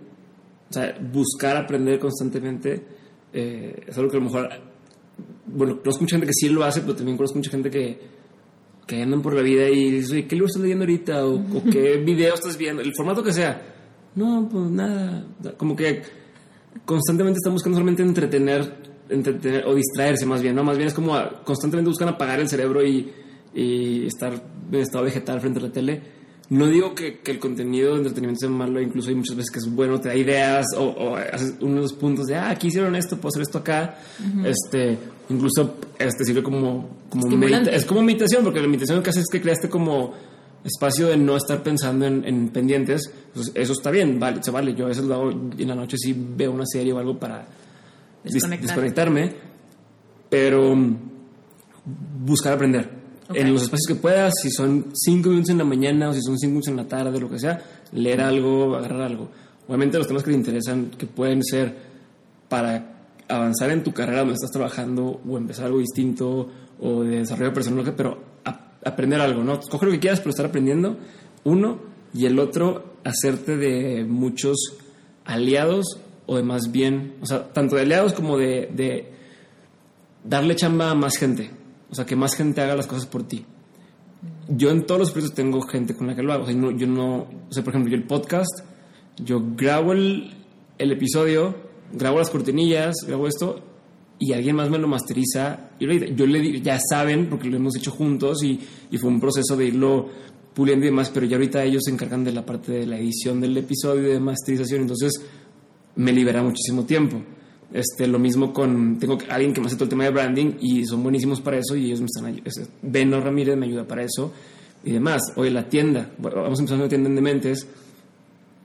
O sea, buscar aprender constantemente. Eh, es algo que a lo mejor bueno, conozco mucha gente que sí lo hace, pero también conozco mucha gente que, que andan por la vida y dice, ¿qué libro estás leyendo ahorita? O, qué video estás viendo, el formato que sea. No, pues nada. Como que constantemente están buscando solamente entretener, entretener o distraerse más bien, ¿no? Más bien es como constantemente buscan apagar el cerebro y, y estar en estado vegetal frente a la tele no digo que, el contenido de entretenimiento sea malo, incluso hay muchas veces que es bueno, te da ideas o, haces unos puntos de, ah, aquí hicieron esto, puedo hacer esto acá. este, incluso este sirve como, como es como meditación, porque la meditación lo que hace es que creaste como espacio de no estar pensando en, pendientes. Eso está bien, vale, se vale. Yo a veces lo hago en la noche, sí veo una serie o algo para desconectarme, pero buscar aprender en los espacios que puedas, si son cinco minutos en la mañana o si son cinco minutos en la tarde, lo que sea, leer algo, agarrar algo. Obviamente los temas que te interesan, que pueden ser para avanzar en tu carrera donde estás trabajando o empezar algo distinto o de desarrollo personal, pero aprender algo, ¿no? Coge lo que quieras, pero estar aprendiendo, uno, y el otro, hacerte de muchos aliados o de más bien, o sea, tanto de aliados como de, darle chamba a más gente. O sea, que más gente haga las cosas por ti. Yo en todos los proyectos tengo gente con la que lo hago. O sea, yo no, o sea, por ejemplo, yo el podcast, yo grabo el episodio, grabo las cortinillas, grabo esto y alguien más me lo masteriza. Y yo le di- ya saben, porque lo hemos hecho juntos y, y fue un proceso de irlo puliendo y demás, pero ya ahorita ellos se encargan de la parte de la edición del episodio y de masterización, entonces me libera muchísimo tiempo. Este, lo mismo con, tengo alguien que me hace todo el tema de branding y son buenísimos para eso y ellos me están. Beno Ramírez me ayuda para eso y demás. Oye, la tienda, bueno, vamos empezando la tienda en Dementes,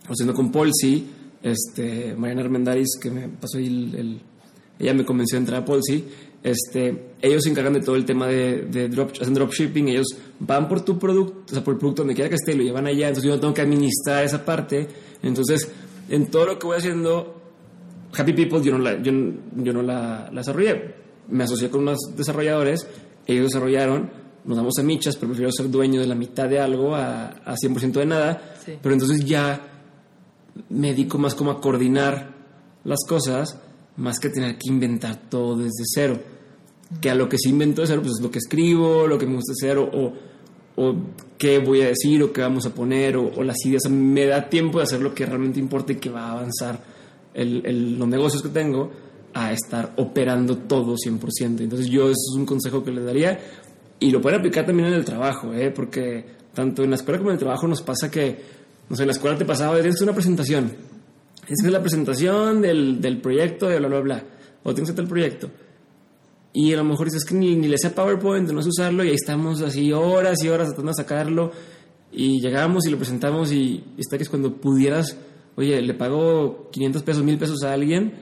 haciendo con Polsi, este, Mariana Armendáriz, que me pasó ahí el, el- ella me convenció de entrar a Polsi, este, ellos se encargan de todo el tema de, de drop, hacen dropshipping, ellos van por tu producto, o sea, por el producto donde quiera que esté, lo llevan allá, entonces yo no tengo que administrar esa parte, entonces, en todo lo que voy haciendo, Happy People yo no la, yo, yo no la, la desarrollé, me asocié con unos desarrolladores, ellos desarrollaron, nos damos a michas, pero prefiero ser dueño de la mitad de algo a, a 100% de nada, Sí. pero entonces ya me dedico más como a coordinar las cosas, más que tener que inventar todo desde cero. Que a lo que sí invento de cero, pues es lo que escribo, lo que me gusta hacer, o, o, qué voy a decir, o qué vamos a poner, o, las ideas. Me da tiempo de hacer lo que realmente importa y que va a avanzar el- los negocios que tengo a estar operando todo 100%. Entonces yo eso es un consejo que le daría y lo pueden aplicar también en el trabajo, ¿eh? porque tanto en la escuela como en el trabajo nos pasa que, no sé, en la escuela te pasaba, tienes una presentación, que hacer la presentación del, del proyecto de bla, bla, bla, o tienes que hacer el proyecto. Y a lo mejor dices que ni, ni le sé PowerPoint, no sé usarlo, y ahí estamos así horas y horas tratando de sacarlo, y llegamos y lo presentamos, y, y está que es cuando pudieras, oye, le pago 500 pesos, 1000 pesos a alguien,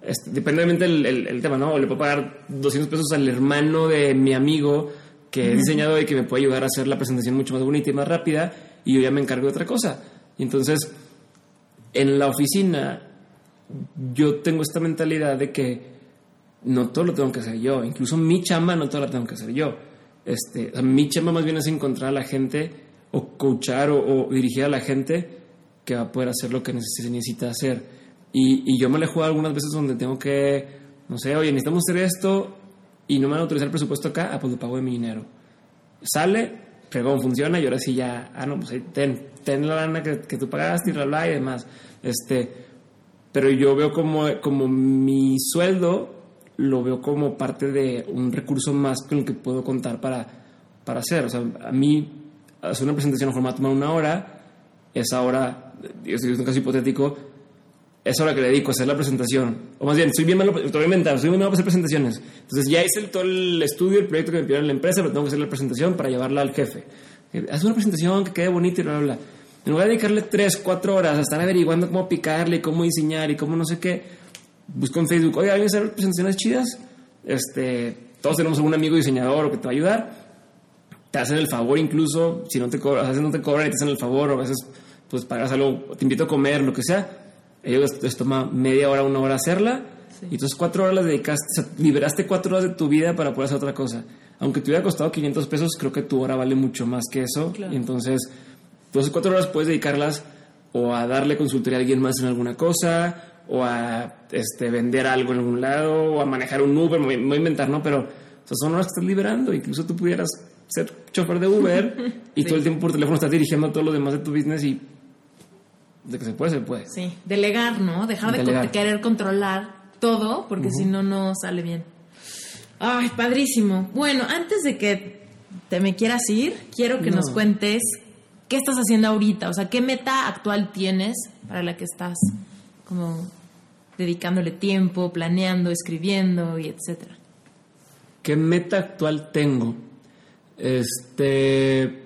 este, dependientemente del el, el tema, ¿no? O le puedo pagar 200 pesos al hermano de mi amigo que es diseñador y que me puede ayudar a hacer la presentación mucho más bonita y más rápida, y yo ya me encargo de otra cosa. Entonces, en la oficina, yo tengo esta mentalidad de que no todo lo tengo que hacer yo. Incluso mi chamba no todo la tengo que hacer yo. Este, mi chamba más bien es encontrar a la gente o coachar o, dirigir a la gente que va a poder hacer lo que se necesita hacer. Y, y yo me le juego algunas veces donde tengo que, no sé, oye, necesitamos hacer esto y no me van a autorizar el presupuesto acá, ah, pues lo pago de mi dinero. Sale, fregón, funciona y ahora sí ya, ah, no, pues ahí ten, ten la lana que, que tú pagaste y bla, bla, y demás. Este, pero yo veo como, como mi sueldo lo veo como parte de un recurso más con el que puedo contar para, para hacer. O sea, a mí hacer una presentación a a tomar una hora, esa hora, en un caso hipotético, esa hora que le dedico a hacer la presentación, o más bien, estoy bien malo, te voy a bien malo para hacer presentaciones. Entonces ya hice el- todo el estudio, el proyecto que me pidieron en la empresa, pero tengo que hacer la presentación para llevarla al jefe. Eh, Haz una presentación que quede bonita y bla, bla, bla. En lugar de dedicarle 3, 4 horas a estar averiguando cómo picarle, cómo diseñar y cómo no sé qué, busco en Facebook, oye, ¿alguien sabe presentaciones chidas? Este, todos tenemos algún amigo diseñador o que te va a ayudar. Te hacen el favor incluso, si no te cobran, a veces no te cobran y te hacen el favor, o a veces pues pagas algo, te invito a comer, lo que sea. Ellos les, toma media hora, una hora hacerla. Y entonces cuatro horas las dedicaste, o sea, liberaste cuatro horas de tu vida para poder hacer otra cosa. Aunque te hubiera costado 500 pesos, creo que tu hora vale mucho más que eso. Claro. Y entonces, pues cuatro horas puedes dedicarlas o a darle consultoría a alguien más en alguna cosa, o a este, vender algo en algún lado, o a manejar un Uber, me voy a inventar, ¿no? Pero o sea, son horas que estás liberando. Incluso tú pudieras ser chofer de Uber y todo el tiempo por teléfono estás dirigiendo todo lo demás de tu business y de que se puede, se puede. Sí, delegar, ¿no? Dejar de Delegar. querer controlar todo, porque si no, no sale bien. Ay, padrísimo. Bueno, antes de que te me quieras ir, quiero que No. nos cuentes qué estás haciendo ahorita, o sea, qué meta actual tienes para la que estás como dedicándole tiempo, planeando, escribiendo y etcétera. ¿Qué meta actual tengo? Este,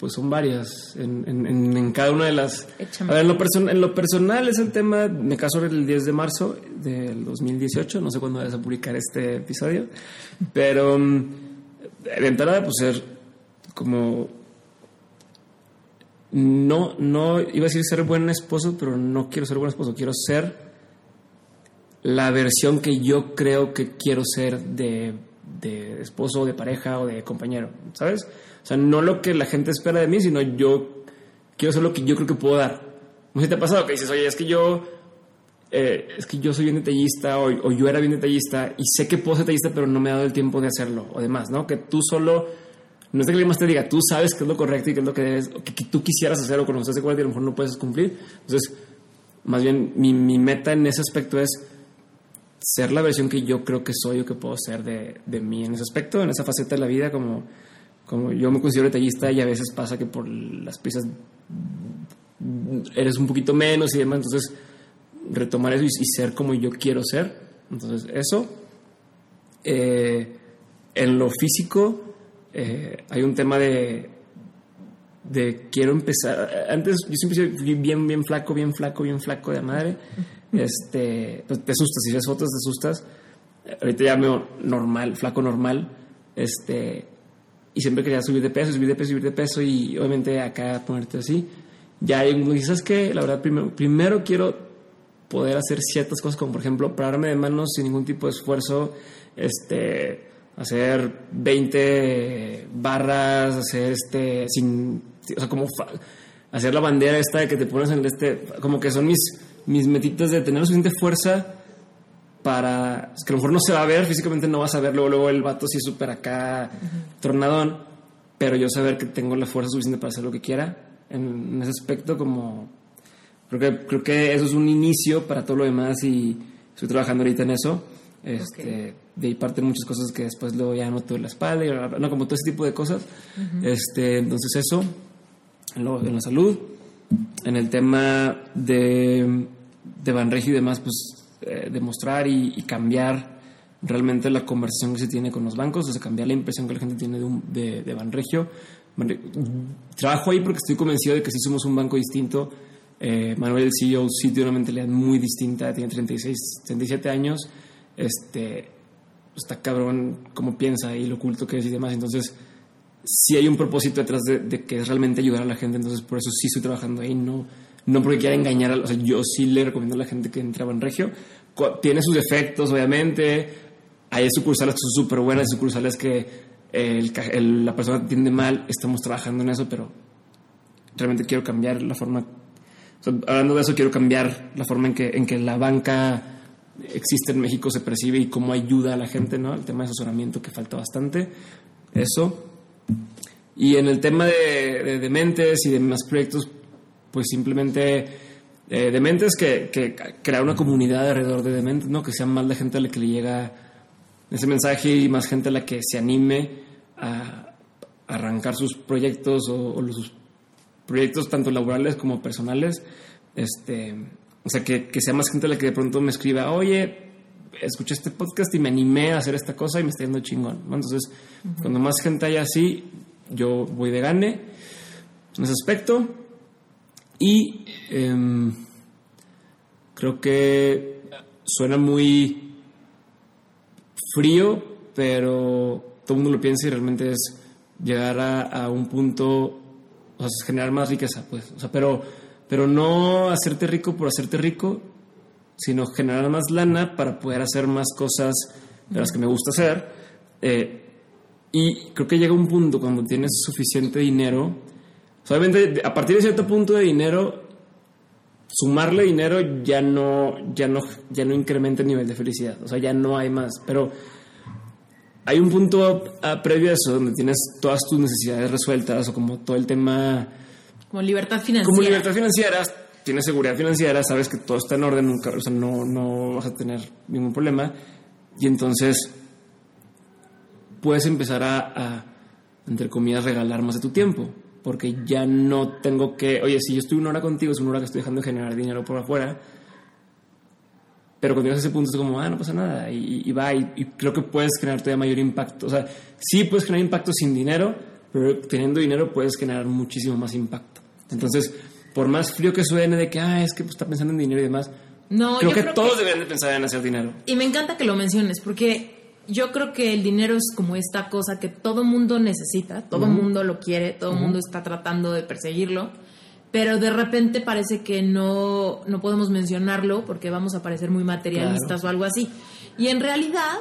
pues son varias en, en- en- cada una de las... Échame. A ver, en lo, person- en lo personal es el tema, me caso el 10 de marzo del 2018, no sé cuándo vas a publicar este episodio, pero mm, de entrada pues ser como... No, no, iba a decir ser buen esposo, pero no quiero ser buen esposo, quiero ser la versión que yo creo que quiero ser de, de esposo, de pareja o de compañero, ¿sabes? O sea, no lo que la gente espera de mí, sino yo quiero ser lo que yo creo que puedo dar. No sé si te ha pasado que dices, oye, es que yo eh, es que yo soy bien detallista o, o, yo era bien detallista y sé que puedo ser detallista, pero no me ha dado el tiempo de hacerlo o demás, ¿no? Que tú solo, no es que alguien más te diga, tú sabes qué es lo correcto y qué es lo que debes, o que, que tú quisieras hacer o estás de acuerdo y a lo mejor no puedes cumplir. Entonces, más bien mi, mi, meta en ese aspecto es ser la versión que yo creo que soy o que puedo ser de, de mí en ese aspecto, en esa faceta de la vida, como, como yo me considero detallista y a veces pasa que por las prisas eres un poquito menos y demás, entonces retomar eso y, y ser como yo quiero ser. Entonces, eso. Eh, en lo físico, eh, hay un tema de, de quiero empezar. Antes yo siempre fui bien, bien flaco, bien flaco, bien flaco de madre. Este, pues te asustas, si ves fotos te asustas. Ahorita ya veo normal, flaco normal. Este, y siempre quería subir de peso, subir de peso, subir de peso y obviamente acá ponerte así. Ya hay un ¿sabes que La verdad, primero, primero quiero poder hacer ciertas cosas, como por ejemplo, pararme de manos sin ningún tipo de esfuerzo, este, hacer 20 barras, hacer este, sin, o sea, como hacer la bandera esta que te pones en este, como que son mis, mis metitas de tener suficiente fuerza para, que a lo mejor no se va a ver, físicamente no vas a ver, luego, luego el vato sí es súper acá, uh-huh. tronadón, pero yo saber que tengo la fuerza suficiente para hacer lo que quiera, en, en ese aspecto como Creo que, creo que eso es un inicio para todo lo demás y estoy trabajando ahorita en eso. Este, okay. De ahí parten muchas cosas que después luego ya noto en la espalda, y, no, como todo ese tipo de cosas. Uh -huh. este, entonces eso, en, lo, en, la salud, en el tema de, de Banregio y demás, pues eh, demostrar y, y, cambiar realmente la conversación que se tiene con los bancos, o sea, cambiar la impresión que la gente tiene de, un, de, de Banregio. Trabajo ahí porque estoy convencido de que sí somos un banco distinto. Eh, Manuel, el CEO, sí tiene una mentalidad muy distinta, tiene 36, 37 años, este, está cabrón cómo piensa y lo oculto que es y demás, entonces sí hay un propósito detrás de, de, que es realmente ayudar a la gente, entonces por eso sí estoy trabajando ahí, no, no porque quiera engañar, a, o sea, yo sí le recomiendo a la gente que entraba en Regio, tiene sus defectos, obviamente, hay sucursales que son súper buenas, sucursales que el, el, la persona atiende mal, estamos trabajando en eso, pero realmente quiero cambiar la forma o hablando de eso, quiero cambiar la forma en que, en que la banca existe en México, se percibe y cómo ayuda a la gente, ¿no? El tema de asesoramiento que falta bastante. Eso. Y en el tema de, de dementes y demás proyectos, pues simplemente eh, dementes que, que crear una comunidad alrededor de dementes, ¿no? Que sea más la gente a la que le llega ese mensaje y más gente a la que se anime a arrancar sus proyectos o, o sus proyectos tanto laborales como personales, este, o sea, que, que, sea más gente la que de pronto me escriba, oye, escuché este podcast y me animé a hacer esta cosa y me está yendo chingón. ¿no? Entonces, uh -huh. cuando más gente haya así, yo voy de gane en ese aspecto. Y eh, creo que suena muy frío, pero todo el mundo lo piensa y realmente es llegar a, a un punto o sea, generar más riqueza, pues. O sea, pero, pero no hacerte rico por hacerte rico, sino generar más lana para poder hacer más cosas de las que me gusta hacer. Eh, y creo que llega un punto cuando tienes suficiente dinero, obviamente a partir de cierto punto de dinero, sumarle dinero ya no, ya no, ya no incrementa el nivel de felicidad, o sea, ya no hay más, pero hay un punto uh, previo a eso donde tienes todas tus necesidades resueltas o como todo el tema... Como libertad financiera. Como libertad financiera, tienes seguridad financiera, sabes que todo está en orden, nunca, o sea, no, no vas a tener ningún problema. Y entonces puedes empezar a, a, entre comillas, regalar más de tu tiempo porque ya no tengo que, oye, si yo estoy una hora contigo, es una hora que estoy dejando de generar dinero por afuera, pero cuando llegas a ese punto es como, ah, no pasa nada, y, y va, y, y, creo que puedes generar todavía mayor impacto. O sea, sí puedes generar impacto sin dinero, pero teniendo dinero puedes generar muchísimo más impacto. Entonces, por más frío que suene de que, ah, es que pues, está pensando en dinero y demás, no, creo que creo todos que... deben de pensar en hacer dinero. Y me encanta que lo menciones, porque yo creo que el dinero es como esta cosa que todo mundo necesita, todo uh -huh. mundo lo quiere, todo uh -huh. mundo está tratando de perseguirlo pero de repente parece que no, no podemos mencionarlo porque vamos a parecer muy materialistas claro. o algo así. Y en realidad,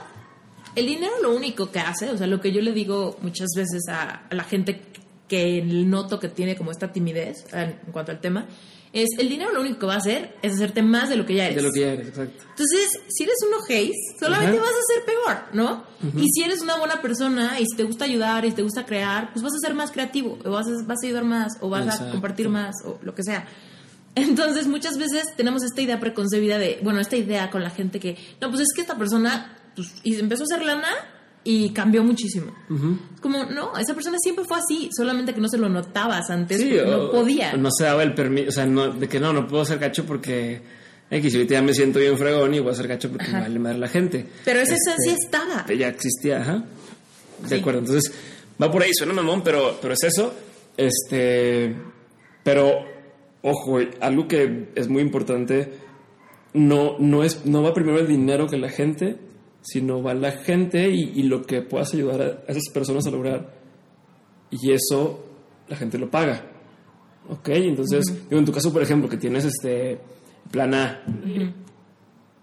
el dinero lo único que hace, o sea, lo que yo le digo muchas veces a, a la gente que noto que tiene como esta timidez en cuanto al tema, es el dinero lo único que va a hacer es hacerte más de lo que ya eres. De lo que ya eres, exacto. Entonces, si eres un ojéis, solamente vas a ser peor, ¿no? Y si eres una buena persona y si te gusta ayudar y te gusta crear, pues vas a ser más creativo, o vas a, vas a ayudar más, o vas a compartir más, o lo que sea. Entonces, muchas veces tenemos esta idea preconcebida de, bueno, esta idea con la gente que, no, pues es que esta persona, pues, y empezó a hacer lana y cambió muchísimo. Como, no, esa persona siempre fue así, solamente que no se lo notabas antes, no podía. No se daba el permiso, o sea, no, de que no, no puedo ser gacho porque X, ahorita ya me siento bien fregón y voy a ser gacho porque me vale madre la gente. Pero esa este, esencia estaba. Ya existía, ajá. De acuerdo, entonces va por ahí, suena mamón, pero, pero es eso. Este, pero, ojo, algo que es muy importante, no, no, es, no va primero el dinero que la gente, sino va la gente y, lo que puedas ayudar a esas personas a lograr. Y eso la gente lo paga. ¿Ok? Entonces, en tu caso, por ejemplo, que tienes este plan A,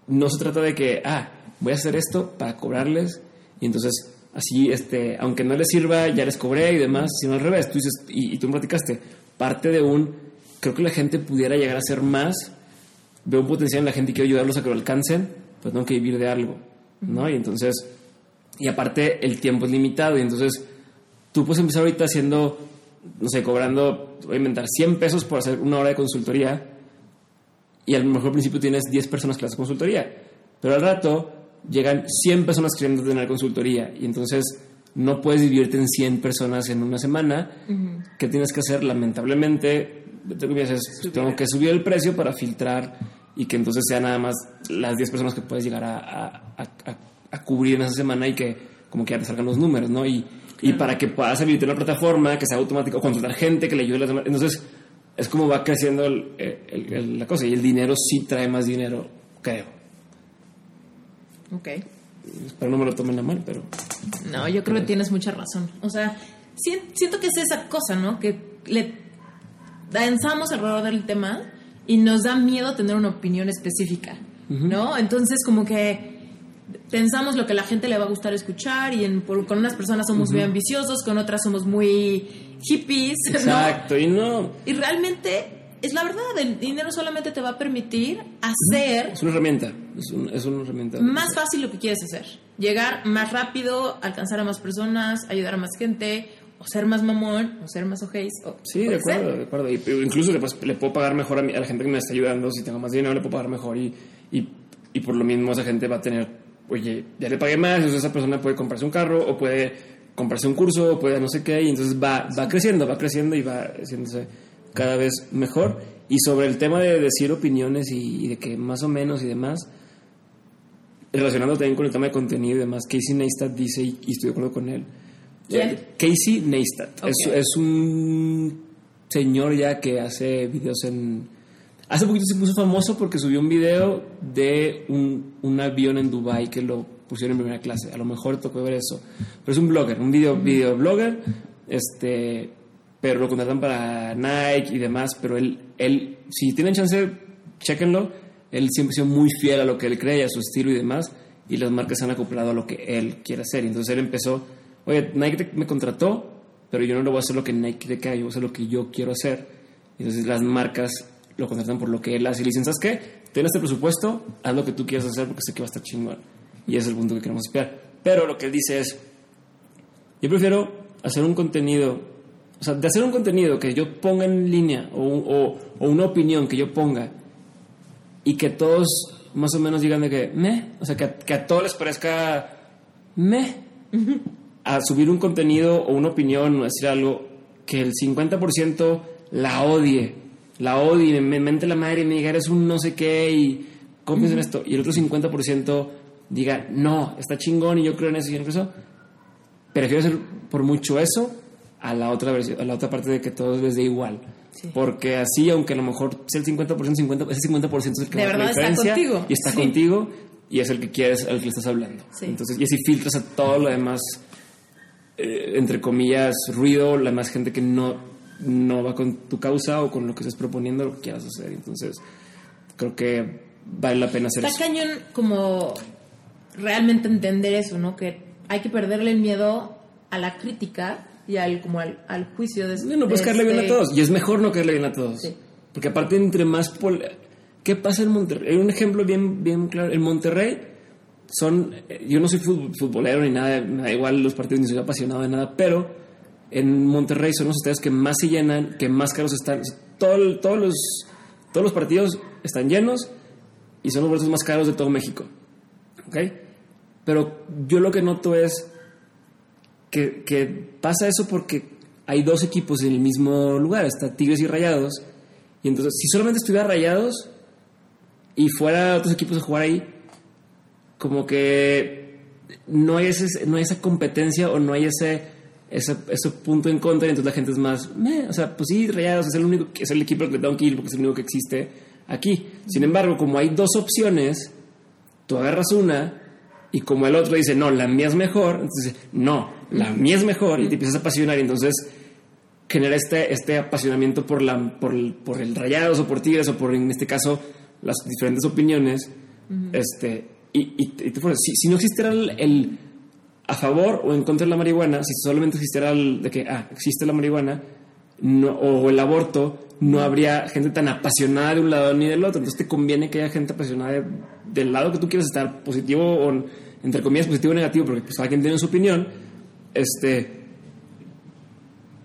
no se trata de que, ah, voy a hacer esto para cobrarles y entonces así, este, aunque no les sirva, ya les cobré y demás, sino al revés. Tú dices, y, y tú me platicaste, parte de un, creo que la gente pudiera llegar a ser más, veo un potencial en la gente y quiero ayudarlos a que lo alcancen, pues tengo que vivir de algo. ¿No? Y entonces, y aparte el tiempo es limitado y entonces tú puedes empezar ahorita haciendo, no sé, cobrando, voy a inventar 100 pesos por hacer una hora de consultoría y a lo mejor al principio tienes 10 personas que hacen consultoría, pero al rato llegan 100 personas queriendo tener consultoría y entonces no puedes dividirte en 100 personas en una semana, que tienes que hacer? Lamentablemente, tengo que subir el precio para filtrar y que entonces sea nada más las 10 personas que puedes llegar a, cubrir en esa semana y que como que ya te salgan los números, ¿no? Y, y para que puedas habilitar una plataforma, que sea automático, contratar gente que le ayude a las demás. Entonces, es como va creciendo el, la cosa y el dinero sí trae más dinero, creo. Ok. Espero no me lo tomen la mal, pero... No, yo creo que tienes mucha razón. O sea, siento que es esa cosa, ¿no? Que le danzamos alrededor del tema y nos da miedo tener una opinión específica, ¿no? Entonces como que pensamos lo que la gente le va a gustar escuchar y con unas personas somos muy ambiciosos, con otras somos muy hippies, Exacto, y no. Y realmente es la verdad, el dinero solamente te va a permitir hacer... Es una herramienta, es, es una herramienta. Más fácil lo que quieres hacer. Llegar más rápido, alcanzar a más personas, ayudar a más gente, o ser más mamón, o ser más ojéis. sí, de acuerdo, de acuerdo. Y, incluso le puedo pagar mejor a, a, la gente que me está ayudando. Si tengo más dinero, le puedo pagar mejor. Y, y, y, por lo mismo, esa gente va a tener, oye, ya le pagué más. Entonces, esa persona puede comprarse un carro, o puede comprarse un curso, o puede no sé qué. Y entonces va, va creciendo, va creciendo y va haciéndose cada vez mejor. Y sobre el tema de decir opiniones y, de que más o menos y demás, relacionando también con el tema de contenido y demás, Casey Neistat dice, y estoy de acuerdo con él Casey Neistat. Es, un señor ya que hace videos en... Hace poquito se puso famoso porque subió un video de un, avión en Dubai que lo pusieron en primera clase. A lo mejor tocó ver eso. Pero es un blogger, un video, video blogger. Este, pero lo contratan para Nike y demás. Pero él, él, si tienen chance, chequenlo. Él siempre ha sido muy fiel a lo que él cree, a su estilo y demás. Y las marcas se han acoplado a lo que él quiere hacer. Entonces él empezó oye, Nike me contrató, pero yo no lo voy a hacer lo que Nike te cae, yo voy a hacer lo que yo quiero hacer. Entonces las marcas lo contratan por lo que él hace y le dicen, ¿sabes qué? Ten este presupuesto, haz lo que tú quieras hacer porque sé que va a estar chingón. Y ese es el punto que queremos espiar. Pero lo que él dice es, yo prefiero hacer un contenido, o sea, de hacer un contenido que yo ponga en línea o, o, o una opinión que yo ponga y que todos más o menos digan de que, me, o sea, que, que a todos les parezca, me a subir un contenido o una opinión o decir algo que el 50% la odie, la odie, me mente la madre y me diga eres un no sé qué y ¿cómo piensas en esto? Y el otro 50% diga no, está chingón y yo creo en eso y en eso. Prefiero hacer por mucho eso a la otra versión, a la otra parte de que todos les dé igual. Porque así, aunque a lo mejor sea el 50%, 50 ese 50% es el que de la diferencia está contigo. y está contigo y es el que quieres, al que le estás hablando. Entonces, y así filtras a todo lo demás eh, entre comillas, ruido, la más gente que no, no va con tu causa o con lo que estás proponiendo, lo que quieras hacer. Entonces, creo que vale la pena hacer Está cañón como realmente entender eso, ¿no? Que hay que perderle el miedo a la crítica y al, como al, al juicio de... No, no puedes caerle bien a este- todos. Y es mejor no caerle bien a todos. Sí. Porque aparte, entre más. pol- ¿Qué pasa en Monterrey? Hay un ejemplo bien, bien claro. En Monterrey son. eh, Yo no soy fut- futbolero ni nada, me da igual los partidos ni soy apasionado de nada, pero en Monterrey son los estadios que más se llenan, que más caros están. Todo todos, los, todos los partidos están llenos y son los boletos más caros de todo México. ¿Ok? Pero yo lo que noto es que, que pasa eso porque hay dos equipos en el mismo lugar, está Tigres y Rayados. Y entonces, si solamente estuviera Rayados y fuera otros equipos a jugar ahí, como que no hay, ese, no hay esa competencia o no hay ese, ese, ese punto en contra, y entonces la gente es más, "Meh", o sea, pues sí, Rayados es el único, es el equipo que tengo que ir porque es el único que existe aquí. Sin embargo, como hay dos opciones, tú agarras una y como el otro dice, no, la mía es mejor, entonces, no, la mía es mejor y te empiezas a apasionar y entonces genera este, este apasionamiento por, la, por, el, por el Rayados o por Tigres o por, en este caso, las diferentes opiniones. este, y, y, y te pones, si, si no existiera el, el a favor o en contra de la marihuana, si solamente existiera el de que, ah, existe la marihuana no, o el aborto, no habría gente tan apasionada de un lado ni del otro. Entonces te conviene que haya gente apasionada de- del lado que tú quieras estar, positivo o, entre comillas, positivo o negativo, porque pues cada quien tiene su opinión. Este,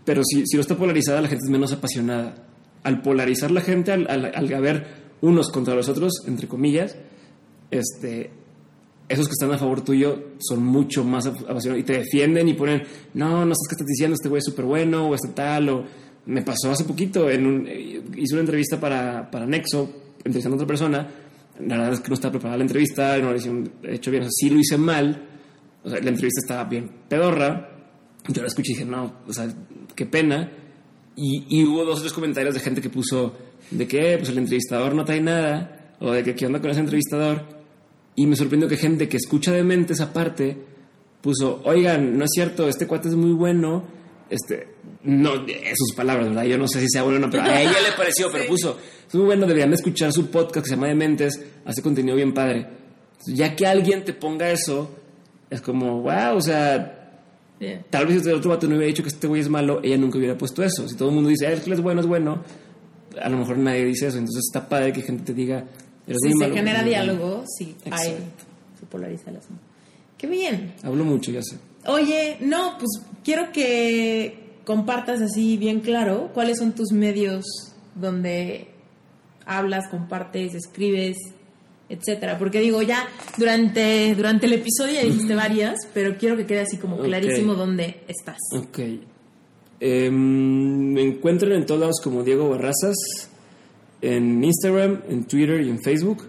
pero si, si no está polarizada, la gente es menos apasionada. Al polarizar la gente, al, al, al haber unos contra los otros, entre comillas, este, esos que están a favor tuyo son mucho más ap- apasionados y te defienden y ponen, no, no sabes qué estás diciendo, este güey es súper bueno o este tal, o me pasó hace poquito, en un, eh, hice una entrevista para, para Nexo, entrevistando a otra persona, la verdad es que no estaba preparada la entrevista, no lo hice hecho bien, o sea, sí lo hice mal, o sea, la entrevista estaba bien pedorra, yo la escuché y dije, no, o sea, qué pena, y, y hubo dos o tres comentarios de gente que puso de que pues el entrevistador no trae nada, o de que qué onda con ese entrevistador. Y me sorprendió que gente que escucha de mente esa parte puso, oigan, no es cierto, este cuate es muy bueno. Este, no, sus palabras, ¿verdad? Yo no sé si sea bueno o no, pero a ella le pareció, pero puso, es muy bueno, deberían de escuchar su podcast que se llama Dementes, hace contenido bien padre. Ya que alguien te ponga eso, es como, wow, o sea, Yeah. Tal vez si el otro vato no hubiera dicho que este güey es malo, ella nunca hubiera puesto eso. Si todo el mundo dice, "Ah, es que él es bueno, es bueno, a lo mejor nadie dice eso. Entonces está padre que gente te diga, Si se genera muy bueno". diálogo, sí, hay, se polariza el asunto. Qué bien. Hablo mucho, ya sé. Oye, no, pues quiero que compartas así bien claro cuáles son tus medios donde hablas, compartes, escribes, etcétera. Porque digo, ya durante, durante el episodio ya dijiste varias, pero quiero que quede así como clarísimo dónde estás. Ok. Em, me encuentran en todos lados como Diego Barrazas, en Instagram, en Twitter y en Facebook.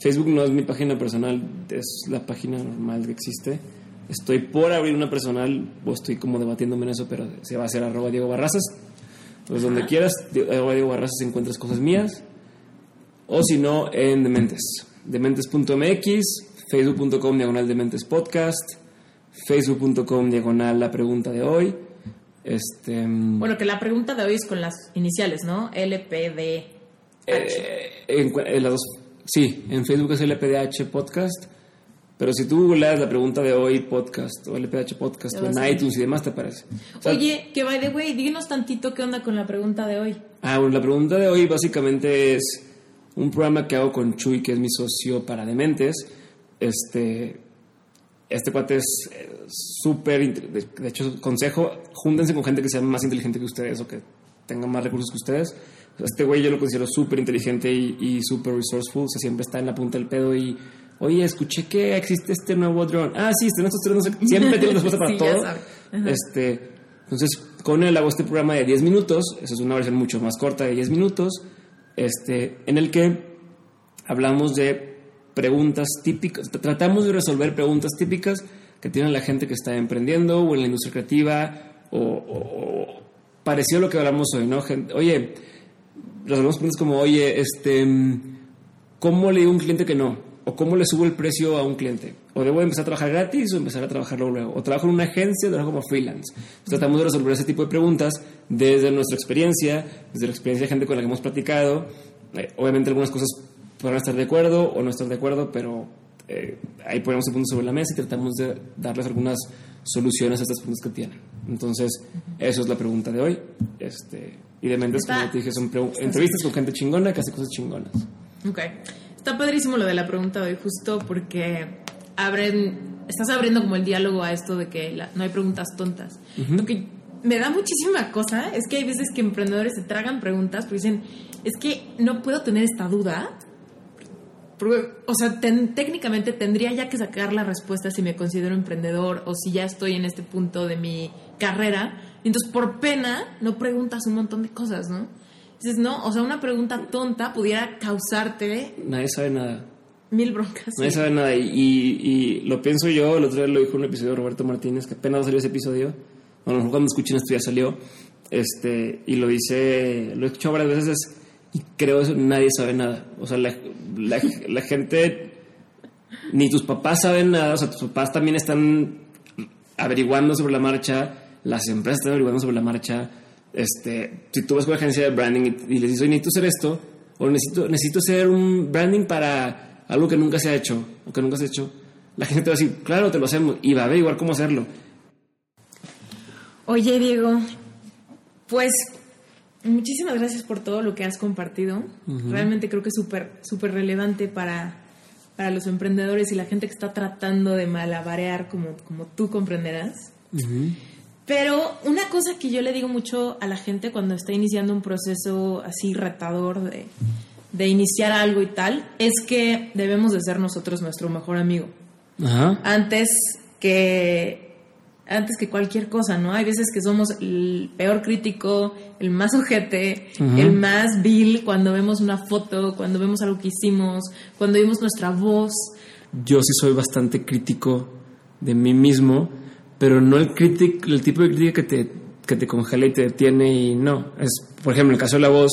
Facebook no es mi página personal, es la página normal que existe. Estoy por abrir una personal, o estoy como debatiéndome en eso, pero se va a hacer arroba Diego Barrazas. Pues donde quieras, arroba Diego Barrazas encuentras cosas mías. O si no, en Dementes. Dementes.mx, facebook.com diagonal Dementes Podcast, facebook.com diagonal la pregunta de hoy. Este, Bueno, que la pregunta de hoy es con las iniciales, ¿no? LPD. Eh, en, las dos, sí, en Facebook es LPDH Podcast, pero si tú googleas la pregunta de hoy podcast o LPDH Podcast o en iTunes y demás te aparece. O sea, Oye, que by the way, dinos tantito qué onda con la pregunta de hoy. Ah, bueno, la pregunta de hoy básicamente es un programa que hago con Chuy, que es mi socio para dementes. Este, este cuate es eh, súper, de, de hecho, consejo, júntense con gente que sea más inteligente que ustedes o que tenga más recursos que ustedes. Este güey yo lo considero súper inteligente y, y súper resourceful, o sea, siempre está en la punta del pedo y, oye, escuché que existe este nuevo drone. Ah, sí, están estos drones, no sé- siempre tiene respuesta para Sí, todo. Este, entonces, con él hago este programa de 10 minutos, eso es una versión mucho más corta de 10 minutos, este, en el que hablamos de preguntas típicas, tratamos de resolver preguntas típicas que tiene la gente que está emprendiendo o en la industria creativa o, o- o parecido a lo que hablamos hoy, ¿no? Gente, oye, resolvemos preguntas como, oye, este, ¿cómo le digo a un cliente que no? ¿O cómo le subo el precio a un cliente? ¿O debo empezar a trabajar gratis o empezar a trabajarlo luego? ¿O trabajo en una agencia o trabajo como freelance? Entonces, tratamos de resolver ese tipo de preguntas desde nuestra experiencia, desde la experiencia de gente con la que hemos platicado. Eh, obviamente algunas cosas podrán estar de acuerdo o no estar de acuerdo, pero eh, ahí ponemos el punto sobre la mesa y tratamos de darles algunas soluciones a estas preguntas que tienen. Entonces, eso es la pregunta de hoy. Este, y de Méndez, como te dije, son entrevistas con gente chingona que hace cosas chingonas. Ok. Está padrísimo lo de la pregunta de hoy, justo porque abren, estás abriendo como el diálogo a esto de que la- no hay preguntas tontas. Lo que me da muchísima cosa es que hay veces que emprendedores se tragan preguntas porque dicen, es que no puedo tener esta duda. Porque, o sea, ten- técnicamente tendría ya que sacar la respuesta si me considero emprendedor o si ya estoy en este punto de mi carrera. Y entonces, por pena, no preguntas un montón de cosas, ¿no? Dices, no, o sea, una pregunta tonta pudiera causarte Nadie sabe nada. mil broncas. Nadie sí. sabe nada. Y, y- y lo pienso yo, el otro día lo dijo en un episodio de Roberto Martínez, que apenas salió ese episodio. A lo mejor cuando escuchen esto ya salió. Este, y lo dice, lo he escuchado varias veces, es, y creo eso, nadie sabe nada. O sea, la, la- la gente, ni tus papás saben nada, o sea, tus papás también están averiguando sobre la marcha, las empresas están averiguando sobre la marcha. Este, si tú vas con una agencia de branding y, y les dices, oye, necesito hacer esto, o necesito, necesito hacer un branding para algo que nunca se ha hecho, o que nunca se ha hecho, la gente te va a decir, claro, te lo hacemos, y va a averiguar cómo hacerlo. Oye, Diego, pues muchísimas gracias por todo lo que has compartido. Realmente creo que es súper, súper relevante para, para los emprendedores y la gente que está tratando de malabarear como, como tú comprenderás. Pero una cosa que yo le digo mucho a la gente cuando está iniciando un proceso así retador de, de iniciar algo y tal, es que debemos de ser nosotros nuestro mejor amigo Ajá. antes que antes que cualquier cosa, ¿no? Hay veces que somos el peor crítico, el más ojete, el más vil cuando vemos una foto, cuando vemos algo que hicimos, cuando vimos nuestra voz. Yo sí soy bastante crítico de mí mismo, pero no el, crítico, el tipo de crítica que te, que te congela y te detiene y no. Es, por ejemplo, en el caso de la voz,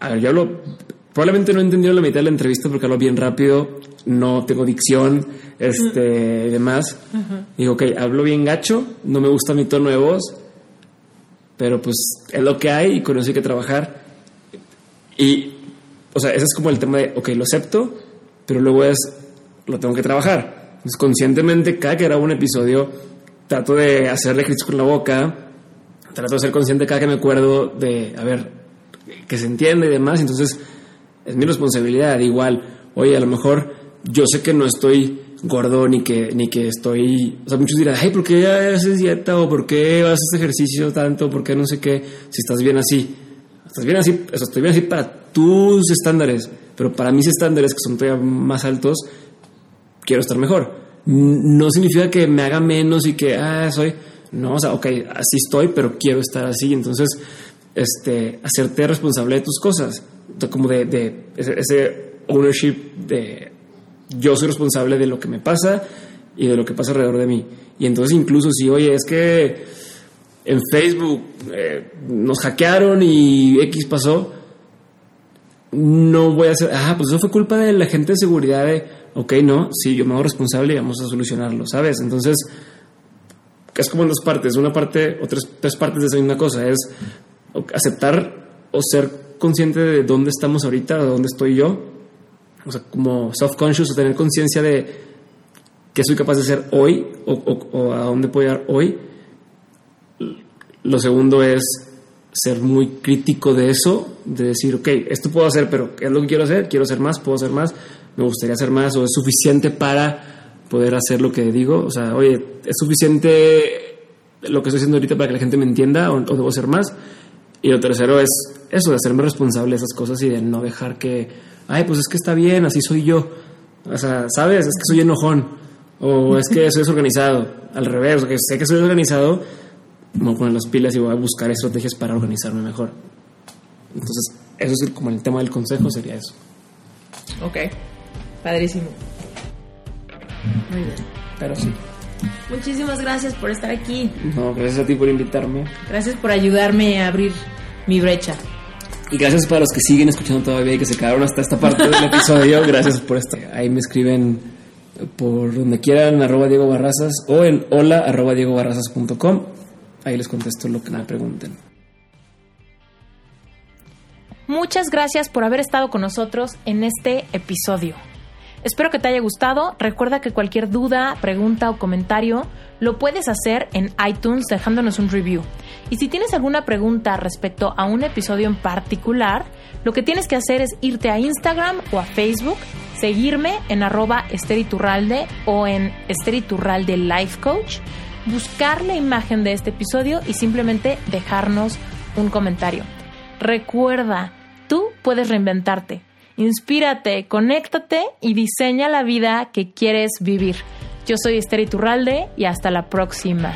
a ver, yo hablo, probablemente no he entendido la mitad de la entrevista porque hablo bien rápido, no tengo dicción, este, y demás. Digo, ok, hablo bien gacho, no me gusta mi tono de voz, pero pues es lo que hay y con eso hay que trabajar. Y, o sea, ese es como el tema de, ok, lo acepto, pero luego es, lo tengo que trabajar. Entonces, conscientemente, cada que grabo un episodio, trato de hacerle ejercicio con la boca, trato de ser consciente cada que me acuerdo de, a ver, que se entiende y demás. Entonces, es mi responsabilidad. Igual, oye, a lo mejor yo sé que no estoy gordo ni que, ni que estoy. O sea, muchos dirán, ay, ¿por qué haces dieta? ¿O por qué haces ejercicio tanto? ¿Por qué no sé qué? Si estás bien así. Estás bien así, o sea, estoy bien así para tus estándares, pero para mis estándares, que son todavía más altos, quiero estar mejor. No significa que me haga menos y que, ah, soy. No, o sea, ok, así estoy, pero quiero estar así. Entonces, este, hacerte responsable de tus cosas. Como de, ese ownership de yo soy responsable de lo que me pasa y de lo que pasa alrededor de mí. Y entonces, incluso si, oye, es que en Facebook eh, nos hackearon y X pasó, no voy a hacer, ah, pues eso fue culpa de la gente de seguridad de, ok, no, sí, yo me hago responsable y vamos a solucionarlo, ¿sabes? Entonces, es como en dos partes, una parte o tres, partes de esa misma cosa, es aceptar o ser consciente de dónde estamos ahorita, de dónde estoy yo, o sea, como self-conscious o tener conciencia de qué soy capaz de hacer hoy o, o- o a dónde puedo llegar hoy. Lo segundo es ser muy crítico de eso, de decir, ok, esto puedo hacer, pero ¿qué es lo que quiero hacer? Quiero hacer más, puedo hacer más, me gustaría hacer más, o es suficiente para poder hacer lo que digo. O sea, oye, ¿es suficiente lo que estoy haciendo ahorita para que la gente me entienda o, o debo hacer más? Y lo tercero es eso, de hacerme responsable de esas cosas y de no dejar que, ay, pues es que está bien, así soy yo. O sea, ¿sabes? Es que soy enojón. O es que soy desorganizado. Al revés, que sé que soy organizado, me voy a poner las pilas y voy a buscar estrategias para organizarme mejor. Entonces, eso es como el tema del consejo, sería eso. Ok, padrísimo. Muy bien. Pero sí. Muchísimas gracias por estar aquí. No, gracias a ti por invitarme. Gracias por ayudarme a abrir mi brecha. Y gracias para los que siguen escuchando todavía y que se quedaron hasta esta parte del episodio. Gracias por esto. Ahí me escriben por donde quieran, arroba Diego Barrazas o en hola arroba diegobarrazas.com. Ahí les contesto lo que me pregunten. Muchas gracias por haber estado con nosotros en este episodio. Espero que te haya gustado. Recuerda que cualquier duda, pregunta o comentario lo puedes hacer en iTunes dejándonos un review. Y si tienes alguna pregunta respecto a un episodio en particular, lo que tienes que hacer es irte a Instagram o a Facebook, seguirme en arroba esteriturralde o en esteriturralde life coach, buscar la imagen de este episodio y simplemente dejarnos un comentario. Recuerda, tú puedes reinventarte. Inspírate, conéctate y diseña la vida que quieres vivir. Yo soy Esther Iturralde y hasta la próxima.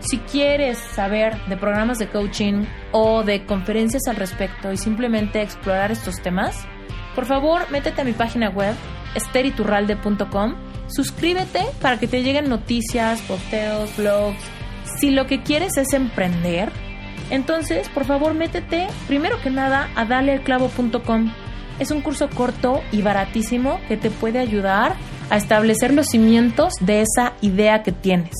Si quieres saber de programas de coaching o de conferencias al respecto y simplemente explorar estos temas, por favor métete a mi página web esteriturralde.com, suscríbete para que te lleguen noticias, posteos, blogs. Si lo que quieres es emprender, entonces por favor métete primero que nada a dalealclavo.com. Es un curso corto y baratísimo que te puede ayudar a establecer los cimientos de esa idea que tienes.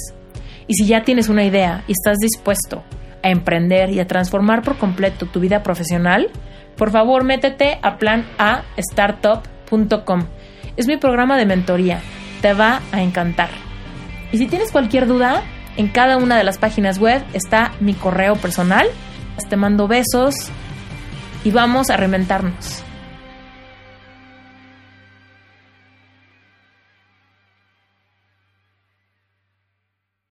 Y si ya tienes una idea y estás dispuesto a emprender y a transformar por completo tu vida profesional, por favor métete a planastartup.com. Es mi programa de mentoría. Te va a encantar. Y si tienes cualquier duda, en cada una de las páginas web está mi correo personal. Te mando besos y vamos a reinventarnos.